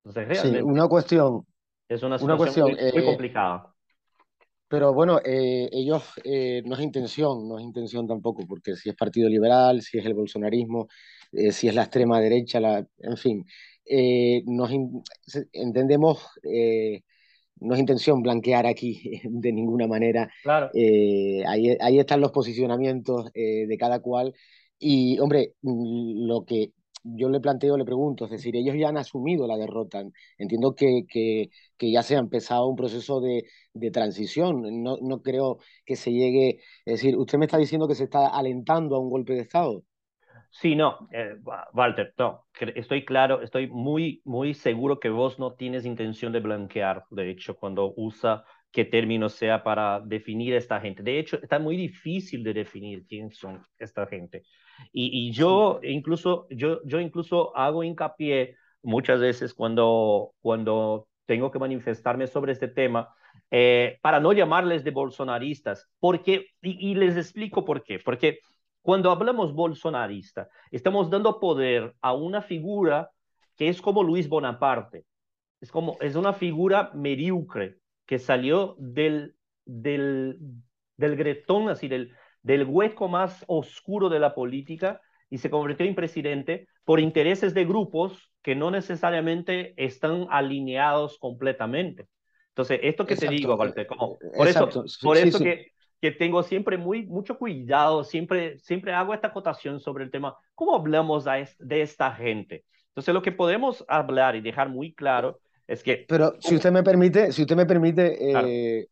Entonces, realmente, sí, una cuestión. Es una, una cuestión muy, muy eh, complicada. Pero bueno, eh, ellos eh, no es intención, no es intención tampoco, porque si es Partido Liberal, si es el bolsonarismo, si es la extrema derecha, la, en fin, nos entendemos, no es intención blanquear aquí de ninguna manera. Claro. Ahí, ahí, están los posicionamientos de cada cual. Y, hombre, lo que yo le planteo, le pregunto, es decir, ellos ya han asumido la derrota. Entiendo que, que, que ya se ha empezado un proceso de, de transición. No, no, creo que se llegue, es decir, usted me está diciendo que se está alentando a un golpe de Estado. Sí, no, eh, Walter, no, estoy claro, estoy muy, muy seguro que vos no tienes intención de blanquear, de hecho, cuando usa qué término sea para definir a esta gente. De hecho, está muy difícil de definir quién son esta gente. Y, y yo, incluso, yo, yo incluso hago hincapié muchas veces cuando, cuando tengo que manifestarme sobre este tema, eh, para no llamarles de bolsonaristas, porque, y, y, les explico por qué, porque cuando hablamos bolsonarista, estamos dando poder a una figura que es como Luis Bonaparte, es como, es una figura mediocre, que salió del, del, del gretón, así del, del hueco más oscuro de la política y se convirtió en presidente por intereses de grupos que no necesariamente están alineados completamente. Entonces, esto que te digo, Walter, como, por eso, por eso Que, que tengo siempre muy, mucho cuidado, siempre, siempre hago esta acotación sobre el tema, ¿cómo hablamos de esta gente? Entonces, lo que podemos hablar y dejar muy claro es que... Pero si usted me permite, si usted me permite, eh,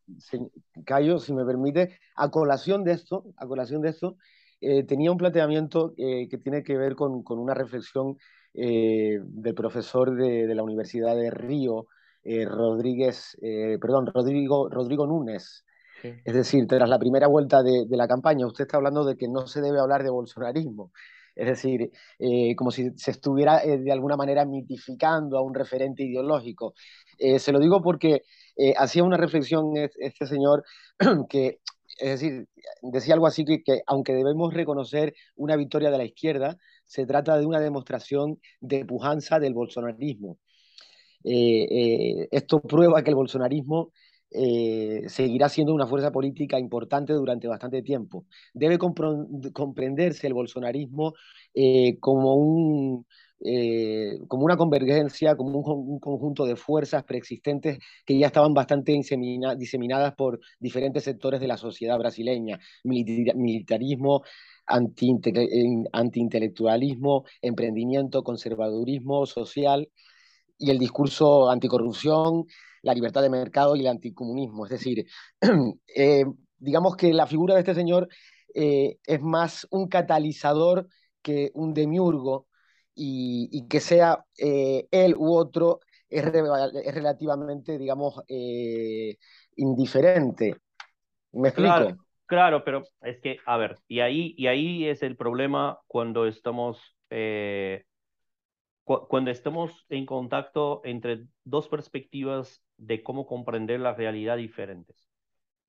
Cayo, si me permite, a colación de esto, a colación de esto, eh, tenía un planteamiento eh, que tiene que ver con, con una reflexión eh, del profesor de, de, la Universidad de Río, Rodríguez, perdón, Rodrigo, Rodrigo Núñez. Sí. Es decir, tras la primera vuelta de, de, la campaña, usted está hablando de que no se debe hablar de bolsonarismo. Es decir, eh, como si se estuviera eh, de alguna manera mitificando a un referente ideológico. Eh, se lo digo porque hacía una reflexión este señor que, es decir, decía algo así que, que aunque debemos reconocer una victoria de la izquierda, se trata de una demostración de pujanza del bolsonarismo. esto prueba que el bolsonarismo eh, seguirá siendo una fuerza política importante durante bastante tiempo. Debe comprenderse el bolsonarismo eh, como, un, eh, como una convergencia, como un, conjunto de fuerzas preexistentes que ya estaban bastante diseminadas por diferentes sectores de la sociedad brasileña. militarismo, antiintelectualismo, emprendimiento, conservadurismo social y el discurso anticorrupción la libertad de mercado y el anticomunismo. Es decir, eh, digamos que la figura de este señor eh, es más un catalizador que un demiurgo y, que sea eh, él u otro es, relativamente, digamos, indiferente. ¿Me explico? Claro, pero es que, a ver, y ahí, y ahí es el problema cuando estamos cuando estamos en contacto entre dos perspectivas de cómo comprender la realidad diferentes.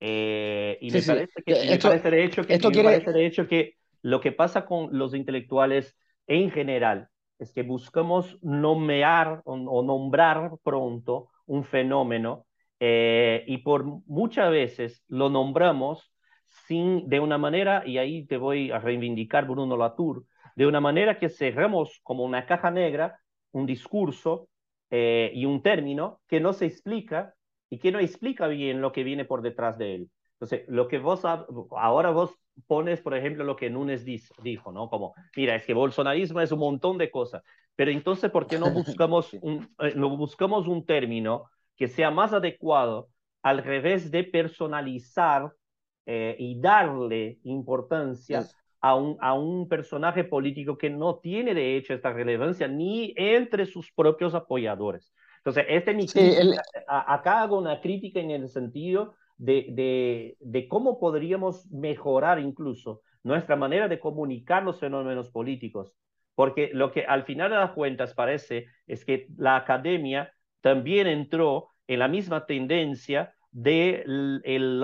Eh, y me, Parece que, esto, de hecho que, esto quiere... parece de hecho que lo que pasa con los intelectuales en general es que buscamos nombrar o, nombrar pronto un fenómeno eh, y por muchas veces lo nombramos sin, de una manera, y ahí te voy a reivindicar Bruno Latour, de una manera que cerramos como una caja negra un discurso eh, y un término que no se explica y que no explica bien lo que viene por detrás de él. Entonces, lo que vos ahora vos pones, por ejemplo, lo que Núñez dijo, ¿no? Como, mira, es que bolsonarismo es un montón de cosas, pero entonces, ¿por qué no buscamos un, eh, no buscamos un término que sea más adecuado al revés de personalizar eh, y darle importancia a un, a un personaje político que no tiene de hecho esta relevancia ni entre sus propios apoyadores. Entonces, este mi acá hago una crítica en el sentido de, de, de, cómo podríamos mejorar incluso nuestra manera de comunicar los fenómenos políticos, porque lo que al final de las cuentas parece es que la academia también entró en la misma tendencia del de el.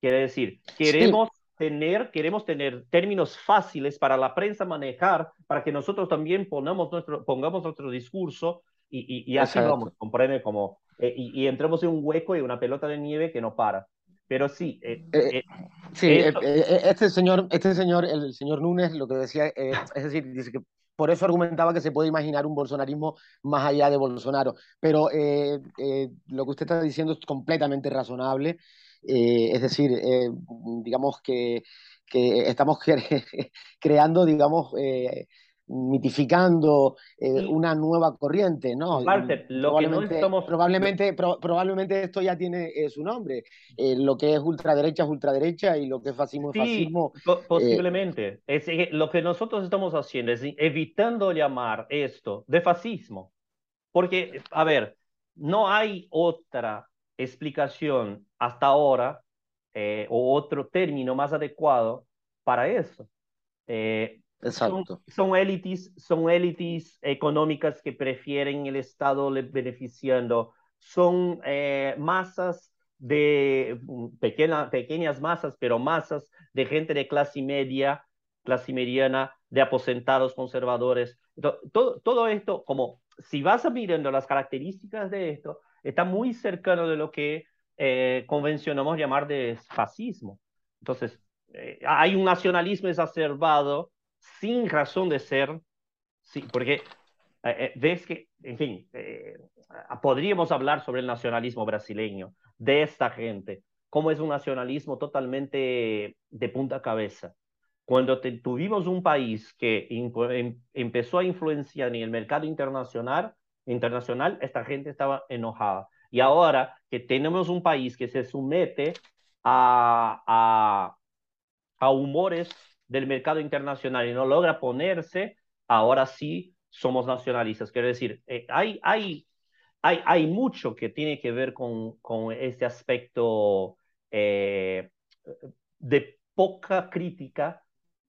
Quiere decir, queremos tener, queremos tener términos fáciles para la prensa manejar, para que nosotros también ponamos nuestro, pongamos nuestro discurso y, y, así vamos, comprende como, eh, y, entremos en un hueco y una pelota de nieve que no para. Pero sí, eh, eh, sí, este señor, este señor, el señor Núñez, lo que decía, es decir, dice que por eso argumentaba que se puede imaginar un bolsonarismo más allá de Bolsonaro. Pero lo que usted está diciendo es completamente razonable. Eh, es decir, eh, digamos que, que estamos creando, digamos, eh, mitificando una nueva corriente, ¿no? probablemente, probablemente, probablemente esto ya tiene su nombre. lo que es ultraderecha es ultraderecha y lo que es fascismo es fascismo. posiblemente. Es, lo que nosotros estamos haciendo es evitando llamar esto de fascismo. Porque, a ver, no hay otra explicación hasta ahora eh, o otro término más adecuado para eso. Eh, Exacto. Son, élites, son élites económicas que prefieren el Estado beneficiando, son eh, masas de mm, pequeña, pequeñas masas, pero masas de gente de clase media, clase mediana, de aposentados conservadores. todo, todo esto, como si vas mirando las características de esto, está muy cercano de lo que eh, convencionamos llamar de fascismo. Entonces, eh, hay un nacionalismo exacerbado sin razón de ser, sí, porque eh, ves que, en fin, podríamos hablar sobre el nacionalismo brasileño, de esta gente, cómo es un nacionalismo totalmente de punta cabeza. Cuando tuvimos un país que em, empezó a influenciar en el mercado internacional, internacional, esta gente estaba enojada. Y ahora que tenemos un país que se somete a, a, a humores del mercado internacional y no logra ponerse, ahora sí somos nacionalistas. Quiero decir, eh, hay, hay, hay, hay mucho que tiene que ver con, con este aspecto eh, de poca crítica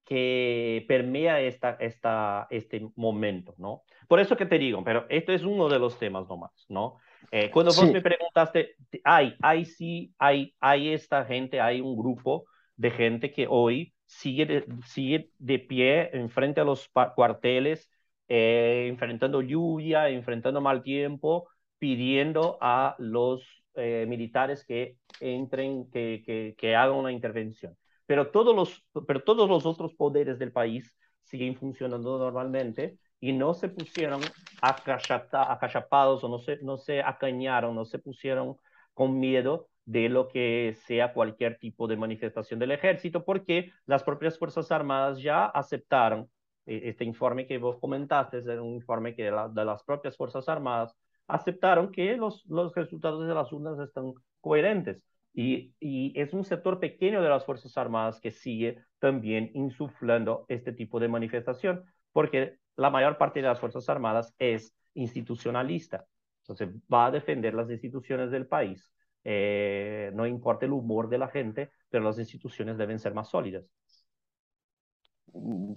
que permea esta, esta, este momento, ¿no? Por eso que te digo, pero esto es uno de los temas nomás, ¿no? Eh, cuando vos me preguntaste, hay, hay sí, hay, hay esta gente, hay un grupo de gente que hoy sigue de, sigue de pie enfrente a los cuarteles, eh, enfrentando lluvia, enfrentando mal tiempo, pidiendo a los eh, militares que entren, que, que, que, hagan una intervención. Pero todos, los, pero todos los otros poderes del país siguen funcionando normalmente y no se pusieron acachapados o no se, no se acañaron, no se pusieron con miedo de lo que sea cualquier tipo de manifestación del ejército, porque las propias Fuerzas Armadas ya aceptaron eh, este informe que vos comentaste, es un informe que de, las propias Fuerzas Armadas aceptaron que los, los resultados de las urnas están coherentes. Y, y, es un sector pequeño de las Fuerzas Armadas que sigue también insuflando este tipo de manifestación, porque la mayor parte de las Fuerzas Armadas es institucionalista. Entonces va a defender las instituciones del país. Eh, no importa el humor de la gente, pero las instituciones deben ser más sólidas.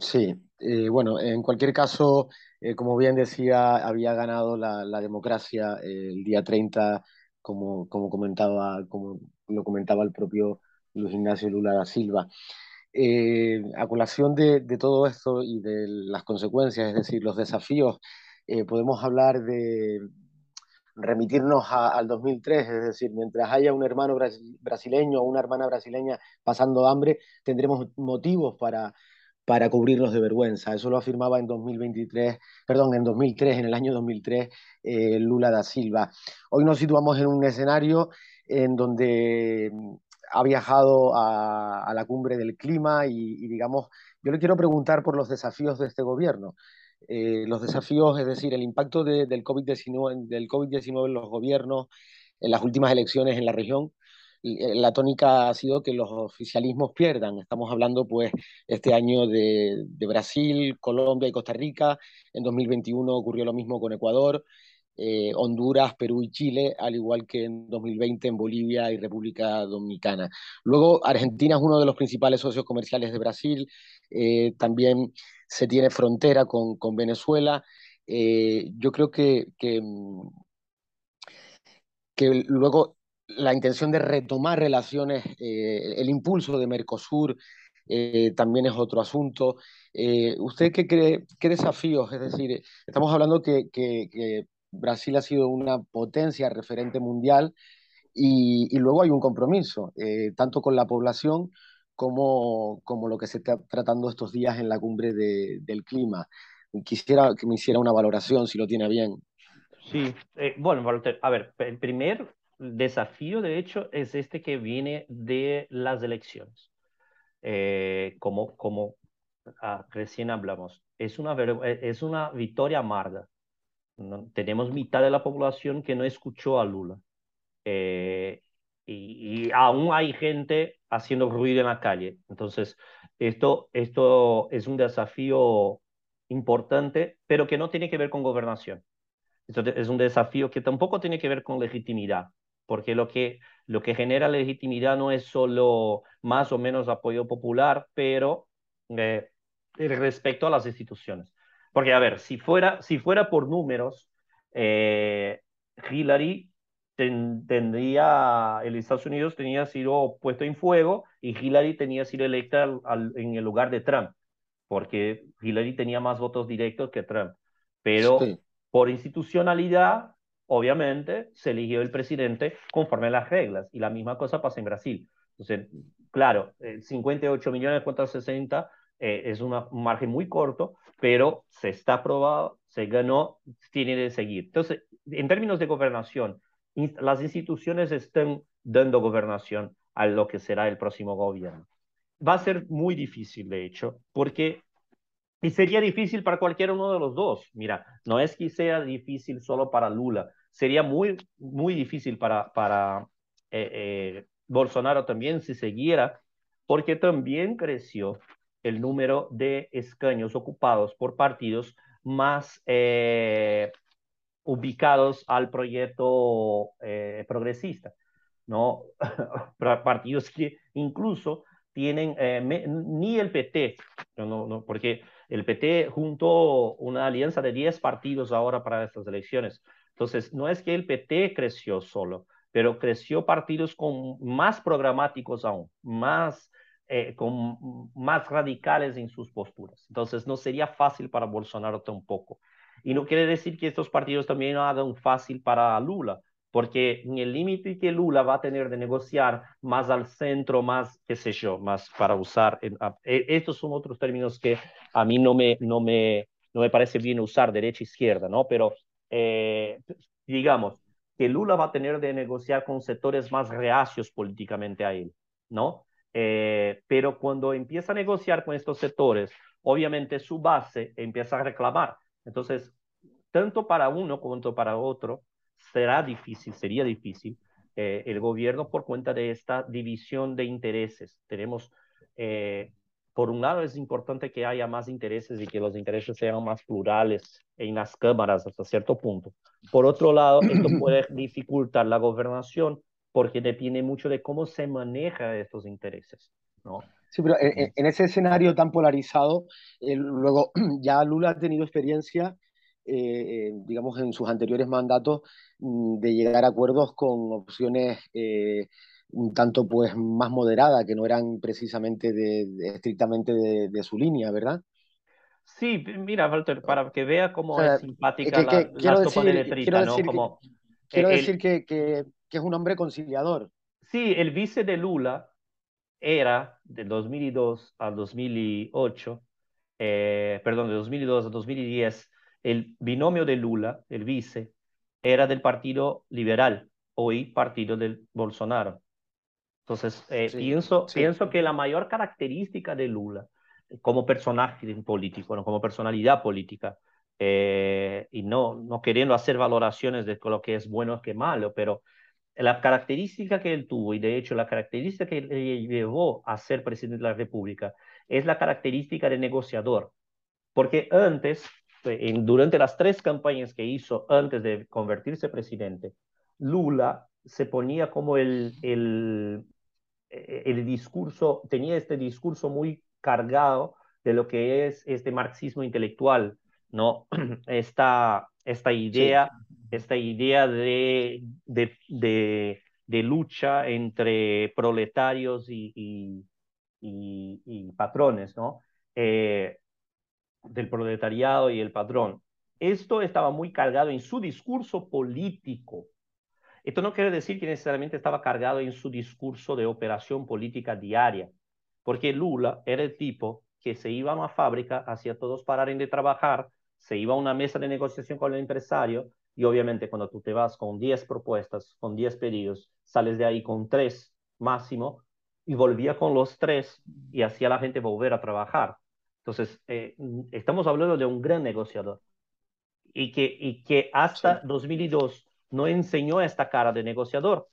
Sí, eh, bueno, en cualquier caso, eh, como bien decía, había ganado la, la democracia el día 30, como, como, comentaba, como lo comentaba el propio Luis Ignacio Lula da Silva. Eh, a colación de, de, todo esto y de las consecuencias, es decir, los desafíos, eh, podemos hablar de, remitirnos al 2003, es decir, mientras haya un hermano brasileño o una hermana brasileña pasando hambre, tendremos motivos para, para cubrirnos de vergüenza. Eso lo afirmaba en 2023, perdón, en 2003, en el año 2003, eh, Lula da Silva. Hoy nos situamos en un escenario en donde mm, ha viajado a, la cumbre del clima y, digamos, yo le quiero preguntar por los desafíos de este gobierno. Eh, los desafíos, es decir, el impacto de, del COVID-19 del COVID en los gobiernos, en las últimas elecciones en la región, eh, la tónica ha sido que los oficialismos pierdan. Estamos hablando, pues, este año de, Brasil, Colombia y Costa Rica. En 2021 ocurrió lo mismo con Ecuador, eh, Honduras, Perú y Chile, al igual que en 2020 en Bolivia y República Dominicana. Luego, Argentina es uno de los principales socios comerciales de Brasil. Eh, también se tiene frontera con, con Venezuela. Eh, yo creo que, que, que, luego la intención de retomar relaciones, el impulso de Mercosur también es otro asunto. ¿Usted qué cree, qué desafíos? Es decir, estamos hablando que, que Brasil ha sido una potencia referente mundial y, y luego hay un compromiso, tanto con la población como, como lo que se está tratando estos días en la cumbre de, del clima. Quisiera que me hiciera una valoración, si lo tiene bien. Sí, eh, bueno, a ver, el primer desafío, de hecho, es este que viene de las elecciones. Eh, como como ah, recién hablamos, es una, es una victoria amarga. ¿No? Tenemos mitad de la población que no escuchó a Lula. Eh, y, y, aún hay gente haciendo ruido en la calle. Entonces, esto, esto es un desafío importante, pero que no tiene que ver con gobernación. Esto es un desafío que tampoco tiene que ver con legitimidad, porque lo que, lo que genera legitimidad no es solo más o menos apoyo popular, pero eh, respecto a las instituciones. Porque, a ver, si fuera, si fuera por números, eh, Hillary ten, tendría, el Estados Unidos tenía sido puesto en fuego y Hillary tenía sido electa al, al, en el lugar de Trump, porque Hillary tenía más votos directos que Trump. Pero sí. por institucionalidad, obviamente, se eligió el presidente conforme a las reglas y la misma cosa pasa en Brasil. Entonces, claro, 58 millones contra 60 eh, es una, un margen muy corto, pero se está aprobado, se ganó, tiene de seguir. Entonces, en términos de gobernación, las instituciones están dando gobernación a lo que será el próximo gobierno. Va a ser muy difícil, de hecho, porque, y sería difícil para cualquiera uno de los dos. Mira, no es que sea difícil solo para Lula, sería muy, muy difícil para, para eh, eh, Bolsonaro también si siguiera, porque también creció el número de escaños ocupados por partidos más eh, ubicados al proyecto eh, progresista, ¿no? Partidos que incluso tienen, eh, ni el PT, no, no, porque el PT juntó una alianza de 10 partidos ahora para estas elecciones. Entonces, no es que el PT creció solo, pero creció partidos con más programáticos aún, más, eh, con más radicales en sus posturas. Entonces, no sería fácil para Bolsonaro tampoco. Y no quiere decir que estos partidos también hagan fácil para Lula, porque en el límite que Lula va a tener de negociar más al centro, más, qué sé yo, más para usar, e, estos son otros términos que a mí no me, no me, no me parece bien usar, derecha-izquierda, ¿no? Pero, eh, digamos, que Lula va a tener de negociar con sectores más reacios políticamente a él, ¿no? Eh, pero cuando empieza a negociar con estos sectores, obviamente su base empieza a reclamar. Entonces, tanto para uno como para otro, será difícil, sería difícil eh, el gobierno por cuenta de esta división de intereses. Tenemos, eh, por un lado, es importante que haya más intereses y que los intereses sean más plurales en las cámaras hasta cierto punto. Por otro lado, esto puede dificultar la gobernación porque depende mucho de cómo se maneja estos intereses. ¿no? Sí, pero en, ese escenario tan polarizado, eh, luego ya Lula ha tenido experiencia eh, digamos, en sus anteriores mandatos mm, de llegar a acuerdos con opciones eh, un tanto pues más moderadas, que no eran precisamente de, estrictamente de, su línea, ¿verdad? Sí, mira, Walter, para que vea cómo es simpática la, quiero decir, de letrita, ¿no? Como, quiero decir que, que, es un hombre conciliador. Sí, el vice de Lula era de 2002 a 2008, eh, perdón, de 2002 a 2010, el binomio de Lula, el vice, era del Partido Liberal, hoy Partido del Bolsonaro. Entonces, eh, pienso, pienso que la mayor característica de Lula como personaje político, ¿no? como personalidad política, eh, y no, no queriendo hacer valoraciones de lo que es bueno o que malo, pero la característica que él tuvo, y de hecho la característica que le llevó a ser presidente de la República, es la característica de negociador. Porque antes este, durante las tres campañas que hizo antes de convertirse presidente, Lula se ponía como el, el, eh, el discurso, tenía este discurso muy cargado de lo que es este marxismo intelectual, ¿no? Esta, esta idea, esta idea de, de, de, lucha entre proletarios y, y, y, patrones, ¿no? Eh, del proletariado y el patrón. Esto estaba muy cargado en su discurso político. Esto no quiere decir que necesariamente estaba cargado en su discurso de operación política diaria, porque Lula era el tipo que se iba a una fábrica, hacía todos pararen de trabajar, se iba a una mesa de negociación con el empresario y obviamente cuando tú te vas con 10 propuestas, con 10 pedidos, sales de ahí con 3 máximo y volvía con los 3 y hacía a la gente volver a trabajar. Entonces, eh, estamos hablando de un gran negociador y que, y que hasta 2002 no enseñó esta cara de negociador.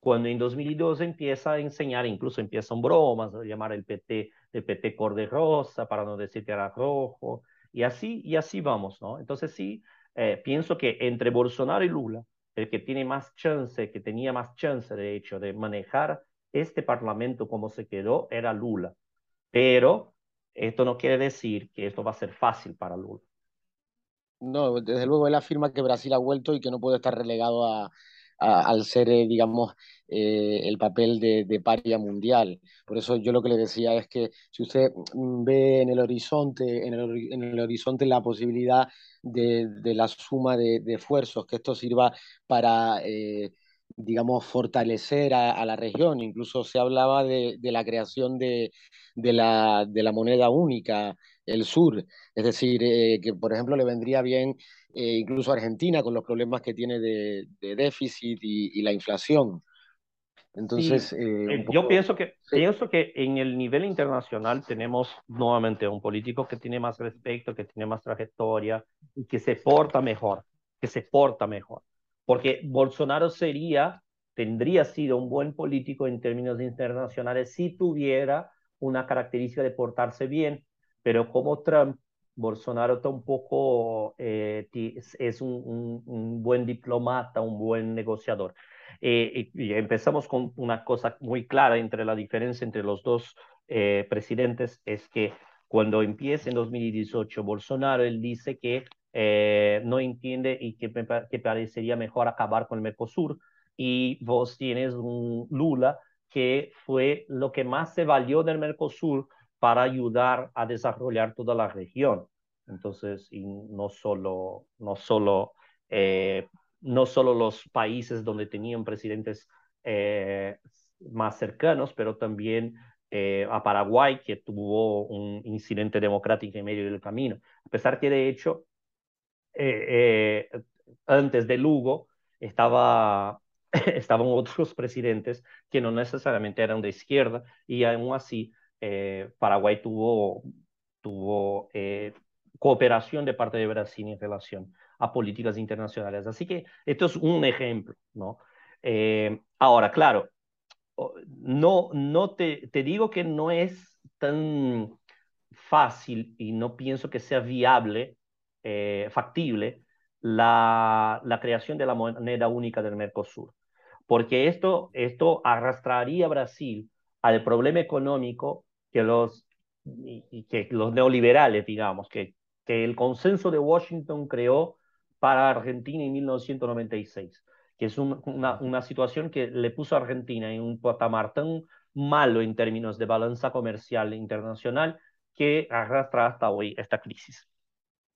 Cuando en 2002 empieza a enseñar, incluso empiezan bromas, a llamar el PT, el PT corde rosa, para no decir que era rojo, y así, y así vamos, ¿no? Entonces sí, eh, pienso que entre Bolsonaro y Lula, el que tiene más chance, que tenía más chance, de hecho, de manejar este parlamento como se quedó, era Lula. Pero esto no quiere decir que esto va a ser fácil para Lula. No, desde luego él afirma que Brasil ha vuelto y que no puede estar relegado a, al ser, eh, digamos, eh, el papel de, de, paria mundial. Por eso yo lo que le decía es que si usted ve en el horizonte, en el, en el horizonte la posibilidad de, de la suma de, de, esfuerzos, que esto sirva para... Eh, digamos, fortalecer a, la región. Incluso se hablaba de, la creación de, la, de, la, moneda única, el sur. Es decir, eh, que por ejemplo le vendría bien eh, incluso a Argentina con los problemas que tiene de, déficit y, la inflación. Entonces, eh, yo pienso que, pienso que en el nivel internacional tenemos nuevamente un político que tiene más respeto, que tiene más trayectoria y que se porta mejor, que se porta mejor porque Bolsonaro sería, tendría sido un buen político en términos internacionales si tuviera una característica de portarse bien, pero como Trump Bolsonaro tampoco eh, es un, un, buen diplomata, un buen negociador. Eh, y, empezamos con una cosa muy clara entre la diferencia entre los dos eh, presidentes, es que cuando empieza en 2018 Bolsonaro, él dice que no entiende y que, que parecería mejor acabar con el Mercosur, y vos tienes un Lula que fue lo que más se valió del Mercosur para ayudar a desarrollar toda la región. Entonces, y no solo, no solo, eh, no solo los países donde tenían presidentes eh, más cercanos, pero también eh, a Paraguay, que tuvo un incidente democrático en medio del camino. A pesar que, de hecho, antes de Lugo estaba, estaban otros presidentes que no necesariamente eran de izquierda y aún así eh, Paraguay tuvo, tuvo eh, cooperación de parte de Brasil en relación a políticas internacionales. Así que esto es un ejemplo, ¿no? Eh, ahora, claro, no, no te, te digo que no es tan fácil y no pienso que sea viable, factible, la, la creación de la moneda única del Mercosur, porque esto, esto arrastraría a Brasil al problema económico que los, y, que los neoliberales, digamos, que, que el consenso de Washington creó para Argentina en 1996, que es una, una situación que le puso a Argentina en un patamar tan malo en términos de balanza comercial internacional que arrastra hasta hoy esta crisis.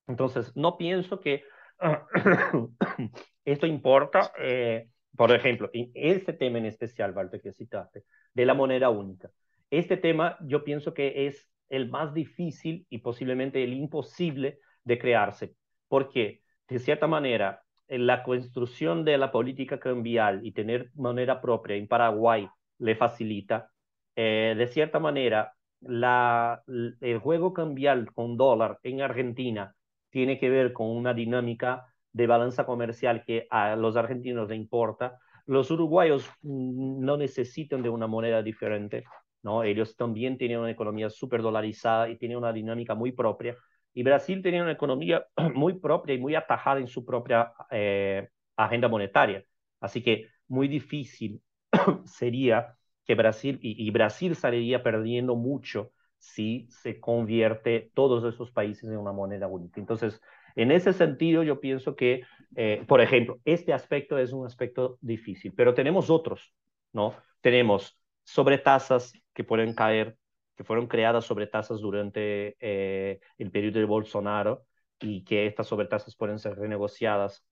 Entonces, no pienso que esto importa, eh, por ejemplo, en este tema en especial, Walter, que citaste, de la moneda única. Este tema yo pienso que es el más difícil y posiblemente el imposible de crearse, porque de cierta manera la construcción de la política cambial y tener moneda propia en Paraguay le facilita. Eh, de cierta manera, la, el juego cambial con dólar en Argentina tiene que ver con una dinámica de balanza comercial que a los argentinos les importa. Los uruguayos mm, no necesitan de una moneda diferente. ¿No? Ellos también tienen una economía súper dolarizada y tienen una dinámica muy propia. Y Brasil tenía una economía muy propia y muy atajada en su propia eh, agenda monetaria. Así que muy difícil sería que Brasil, y, Brasil saliría perdiendo mucho si se convierte todos esos países en una moneda única. Entonces, en ese sentido, yo pienso que, eh, por ejemplo, este aspecto es un aspecto difícil, pero tenemos otros, ¿no? Tenemos sobretasas que pueden caer, que fueron creadas sobretasas durante eh, el periodo de Bolsonaro y que estas sobretasas pueden ser renegociadas.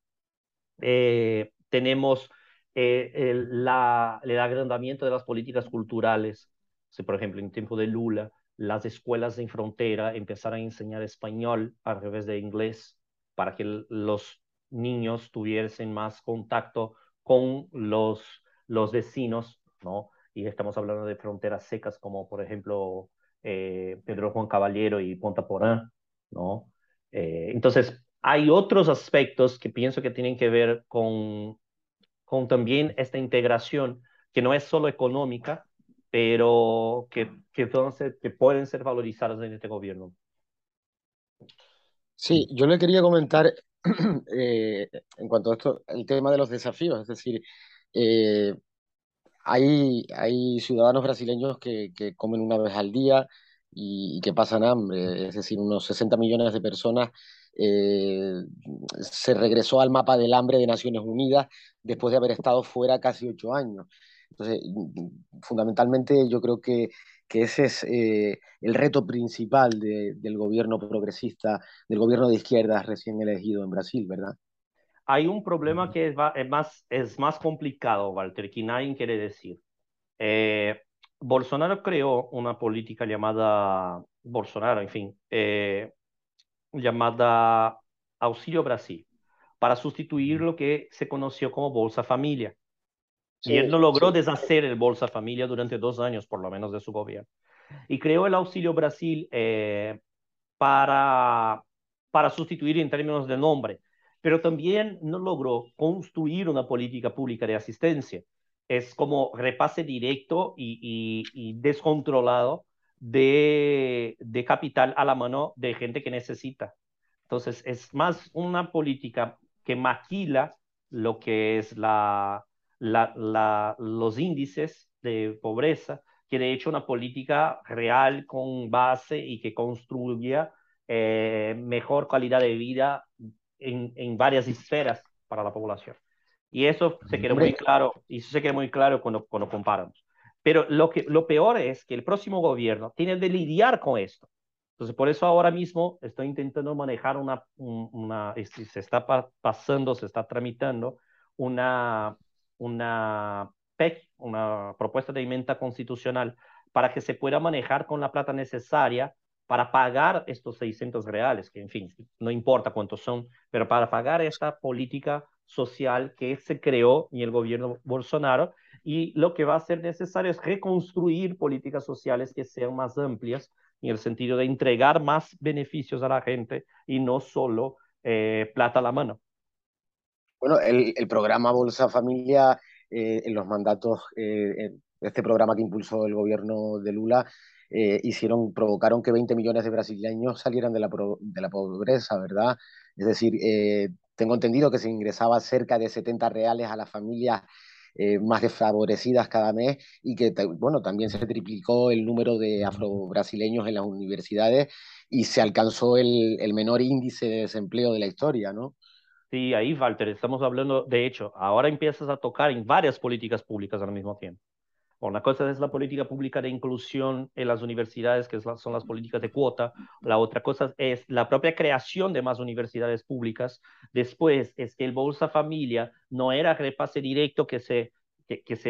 Eh, tenemos eh, el, la, agrandamiento de las políticas culturales. por ejemplo, en tiempo de Lula, las escuelas en frontera empezaron a enseñar español al revés de inglés para que los niños tuviesen más contacto con los, los vecinos, ¿no? Y estamos hablando de fronteras secas como por ejemplo eh, Pedro Juan Caballero y Ponta Porán, ¿no? Eh, entonces, hay otros aspectos que pienso que tienen que ver con, con también esta integración, que no es solo económica, pero que, que, que pueden ser valorizadas en este gobierno. Sí, yo le quería comentar eh, en cuanto a esto, el tema de los desafíos, es decir, hay, hay ciudadanos brasileños que, que, comen una vez al día y, que pasan hambre, es decir, unos 60 millones de personas. Eh, se regresó al mapa del hambre de Naciones Unidas después de haber estado fuera casi ocho años. Entonces, fundamentalmente yo creo que, que ese es eh, el reto principal de, del gobierno progresista, del gobierno de izquierdas recién elegido en Brasil, ¿verdad? Hay un problema que es, más, es más complicado, Walter, que nadie quiere decir. Eh, Bolsonaro creó una política llamada, Bolsonaro, en fin, eh, llamada Auxilio Brasil, para sustituir lo que se conoció como Bolsa Familia. y él no logró deshacer el Bolsa Familia durante dos años, por lo menos, de su gobierno. Y creó el Auxilio Brasil eh, para, para sustituir en términos de nombre pero también no logró construir una política pública de asistencia. Es como repase directo y, descontrolado de, capital a la mano de gente que necesita. Entonces, es más una política que maquila lo que es los índices de pobreza, que de hecho una política real con base y que construya eh, mejor calidad de vida en, en, varias esferas para la población. Y eso se queda muy claro, y eso se queda muy claro cuando, cuando comparamos. Pero lo, que, lo peor es que el próximo gobierno tiene de lidiar con esto. Entonces, por eso ahora mismo estoy intentando manejar una, una se está pasando, se está tramitando una, una PEC, una propuesta de enmienda constitucional, para que se pueda manejar con la plata necesaria para pagar estos 600 reales, que en fin, no importa cuántos son, pero para pagar esta política social que se creó en el gobierno Bolsonaro y lo que va a ser necesario es reconstruir políticas sociales que sean más amplias en el sentido de entregar más beneficios a la gente y no solo eh, plata a la mano. Bueno, el, programa Bolsa Familia, eh, en los mandatos, eh, este programa que impulsó el gobierno de Lula, eh, hicieron, provocaron que 20 millones de brasileños salieran de la, de la pobreza, ¿verdad? Es decir, tengo entendido que se ingresaba cerca de 70 reales a las familias más desfavorecidas cada mes y que, bueno, también se triplicó el número de afrobrasileños en las universidades y se alcanzó el, el menor índice de desempleo de la historia, ¿no? Sí, ahí, Walter, estamos hablando, de hecho, ahora empiezas a tocar en varias políticas públicas al mismo tiempo. Una cosa es la política pública de inclusión en las universidades, que son las políticas de cuota. La otra cosa es la propia creación de más universidades públicas. Después es que el Bolsa Familia no era repase directo que se,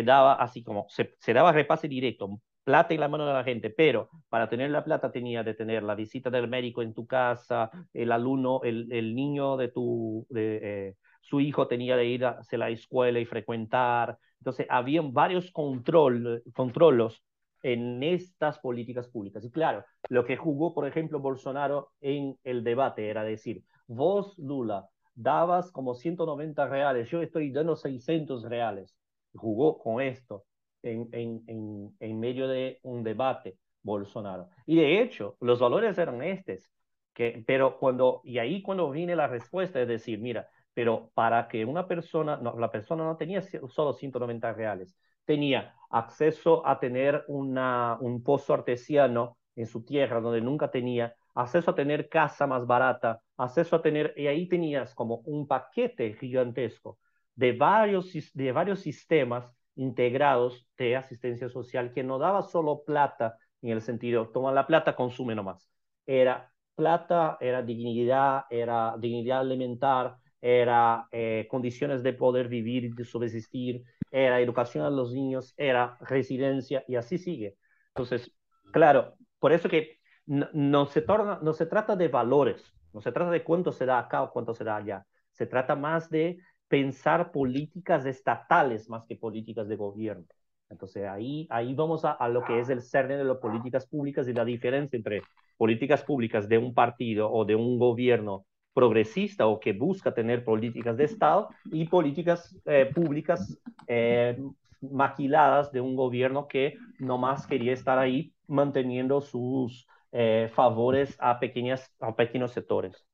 daba así como, se, daba repase directo, plata en la mano de la gente, pero para tener la plata tenía de tener la visita del médico en tu casa, el alumno, el, niño de tu, eh, su hijo tenía de ir a la escuela y frecuentar. Entonces, habían varios control, controlos en estas políticas públicas. Y claro, lo que jugó, por ejemplo, Bolsonaro en el debate era decir, vos, Lula, dabas como 190 reales, yo estoy dando 600 reales. Jugó con esto en, en, en, medio de un debate Bolsonaro. Y de hecho, los valores eran estos. Que, pero cuando, y ahí cuando viene la respuesta es decir, mira, pero para que una persona, no, la persona no tenía solo 190 reales, tenía acceso a tener una, un pozo artesiano en su tierra donde nunca tenía, acceso a tener casa más barata, acceso a tener, y ahí tenías como un paquete gigantesco de varios, de varios sistemas integrados de asistencia social que no daba solo plata en el sentido, toma la plata, consume nomás. Era plata, era dignidad, era dignidad alimentar, era eh, condiciones de poder vivir y de subsistir, era educación a los niños, era residencia y así sigue. Entonces, claro, por eso que no, no, se, torna, no se trata de valores, no se trata de cuánto se da acá o cuánto se da allá, se trata más de pensar políticas estatales más que políticas de gobierno. Entonces ahí, ahí vamos a, a lo que es el cerne de las políticas públicas y la diferencia entre políticas públicas de un partido o de un gobierno progresista o que busca tener políticas de Estado y políticas eh, públicas eh, maquiladas de un gobierno que nomás quería estar ahí manteniendo sus eh, favores a, pequeñas, a pequeños sectores.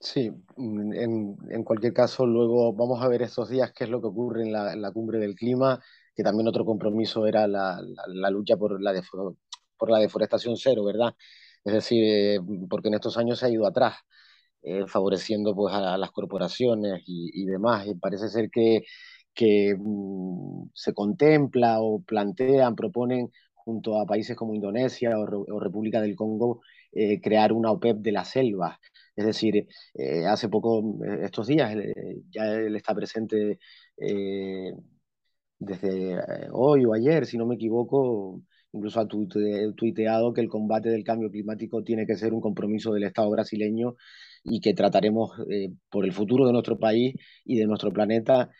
Sí, en, en, cualquier caso, luego vamos a ver estos días qué es lo que ocurre en la, la cumbre del clima, que también otro compromiso era la, la, la lucha por la, por la deforestación cero, ¿verdad? Es decir, eh, porque en estos años se ha ido atrás, eh, favoreciendo pues, a, las corporaciones y, y, demás. Y parece ser que, que mm, se contempla o plantean, proponen junto a países como Indonesia o, República del Congo, eh, crear una OPEP de la selva. Es decir, hace poco, eh, estos días, ya él está presente desde hoy o ayer, si no me equivoco, incluso ha tuiteado que el combate del cambio climático tiene que ser un compromiso del Estado brasileño y que trataremos por el futuro de nuestro país y de nuestro planeta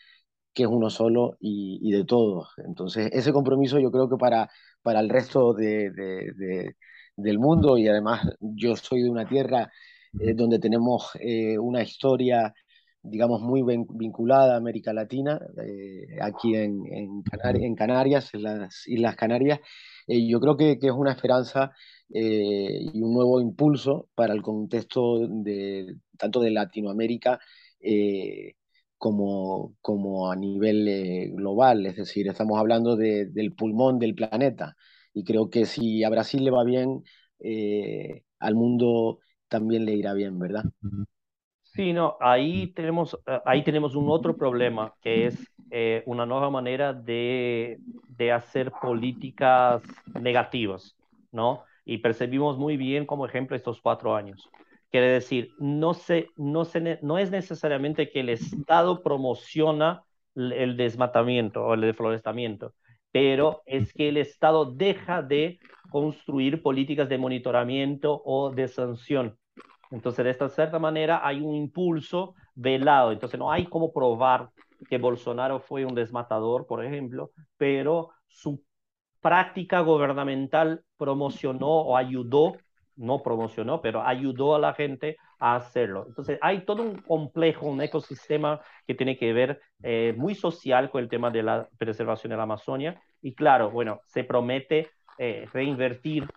que es uno solo y, y, de todos. Entonces, ese compromiso yo creo que para, para el resto de, de, del mundo y además yo soy de una tierra eh, donde tenemos eh, una historia digamos, muy vinculada a América Latina, eh, aquí en, en, Canarias, en las Islas Canarias. Eh, yo creo que, que, es una esperanza eh, y un nuevo impulso para el contexto de, tanto de Latinoamérica como, como a nivel global. Es decir, estamos hablando de, del pulmón del planeta. Y creo que si a Brasil le va bien, al mundo también le irá bien, ¿verdad? Sí, no, ahí tenemos, eh, ahí tenemos un otro problema, que es eh, una nueva manera de, de, hacer políticas negativas, ¿no? Y percibimos muy bien como ejemplo estos cuatro años. Quiere decir, no, se, no, se, no es necesariamente que el Estado promociona el desmatamiento o el deflorestamiento, pero es que el Estado deja de construir políticas de monitoramiento o de sanción entonces, de esta cierta manera hay un impulso velado. Entonces, no hay como probar que Bolsonaro fue un desmatador, por ejemplo, pero su práctica gubernamental promocionó o ayudó, no promocionó, pero ayudó a la gente a hacerlo. Entonces, hay todo un complejo, un ecosistema que tiene que ver eh, muy social con el tema de la preservación de la Amazonia. Y claro, bueno, se promete eh, reinvertir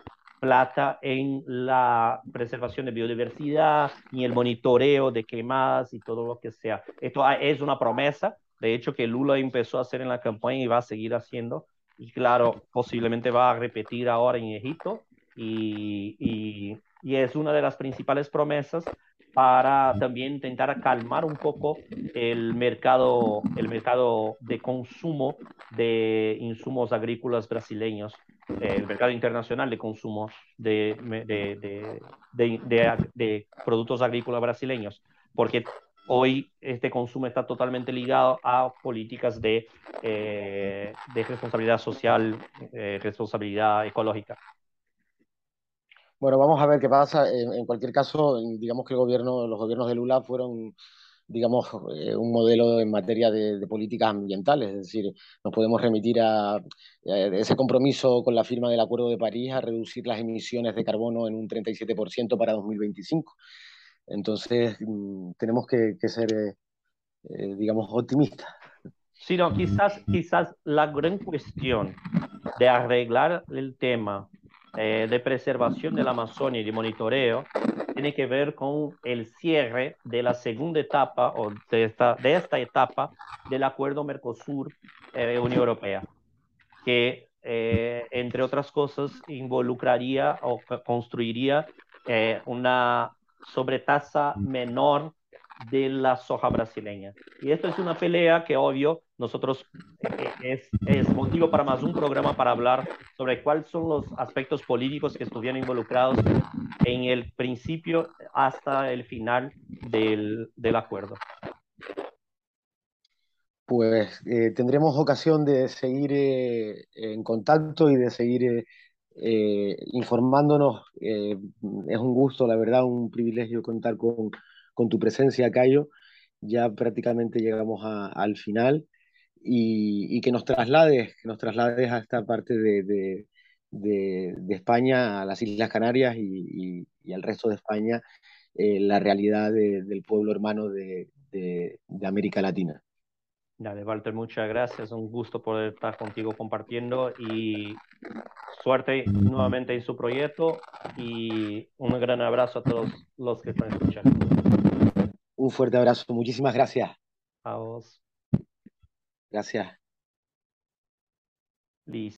plata en la preservación de biodiversidad, ni el monitoreo de quemadas y todo lo que sea. Esto es una promesa, de hecho, que Lula empezó a hacer en la campaña y va a seguir haciendo. Y claro, posiblemente va a repetir ahora en Egipto. Y, y, y es una de las principales promesas para también intentar calmar un poco el mercado, el mercado de consumo de insumos agrícolas brasileños, el mercado internacional de consumo de, de, de, de, productos agrícolas brasileños, porque hoy este consumo está totalmente ligado a políticas de, eh, responsabilidad social, eh, responsabilidad ecológica. Bueno, vamos a ver qué pasa. En, cualquier caso, digamos que el gobierno, los gobiernos de Lula fueron, digamos, eh, un modelo en materia de, políticas ambientales. Es decir, nos podemos remitir a, ese compromiso con la firma del Acuerdo de París a reducir las emisiones de carbono en un 37% para 2025. Entonces, mm, tenemos que, ser, eh, eh, digamos, optimistas. Sí, no, quizás, quizás la gran cuestión de arreglar el tema eh, de preservación de la Amazonia y de monitoreo tiene que ver con el cierre de la segunda etapa o de esta, de esta etapa del acuerdo Mercosur-Unión eh, Europea, que eh, entre otras cosas involucraría o construiría una sobretasa menor de la soja brasileña. Y esto es una pelea que obvio nosotros eh, es, es, motivo para más un programa para hablar sobre cuáles son los aspectos políticos que estuvieron involucrados en el principio hasta el final del, del acuerdo. Pues eh, tendremos ocasión de seguir eh, en contacto y de seguir informándonos. es un gusto, la verdad, un privilegio contar con con tu presencia, Cayo. Ya prácticamente llegamos al final y, que nos traslades, que nos traslades a esta parte de, España, a las Islas Canarias y, al resto de España, eh, la realidad del pueblo hermano de, América Latina. Dale, Walter, muchas gracias. Un gusto poder estar contigo compartiendo y suerte nuevamente en su proyecto y un gran abrazo a todos los que están escuchando. Un fuerte abrazo. Muchísimas gracias. A vos. Gracias. Listo.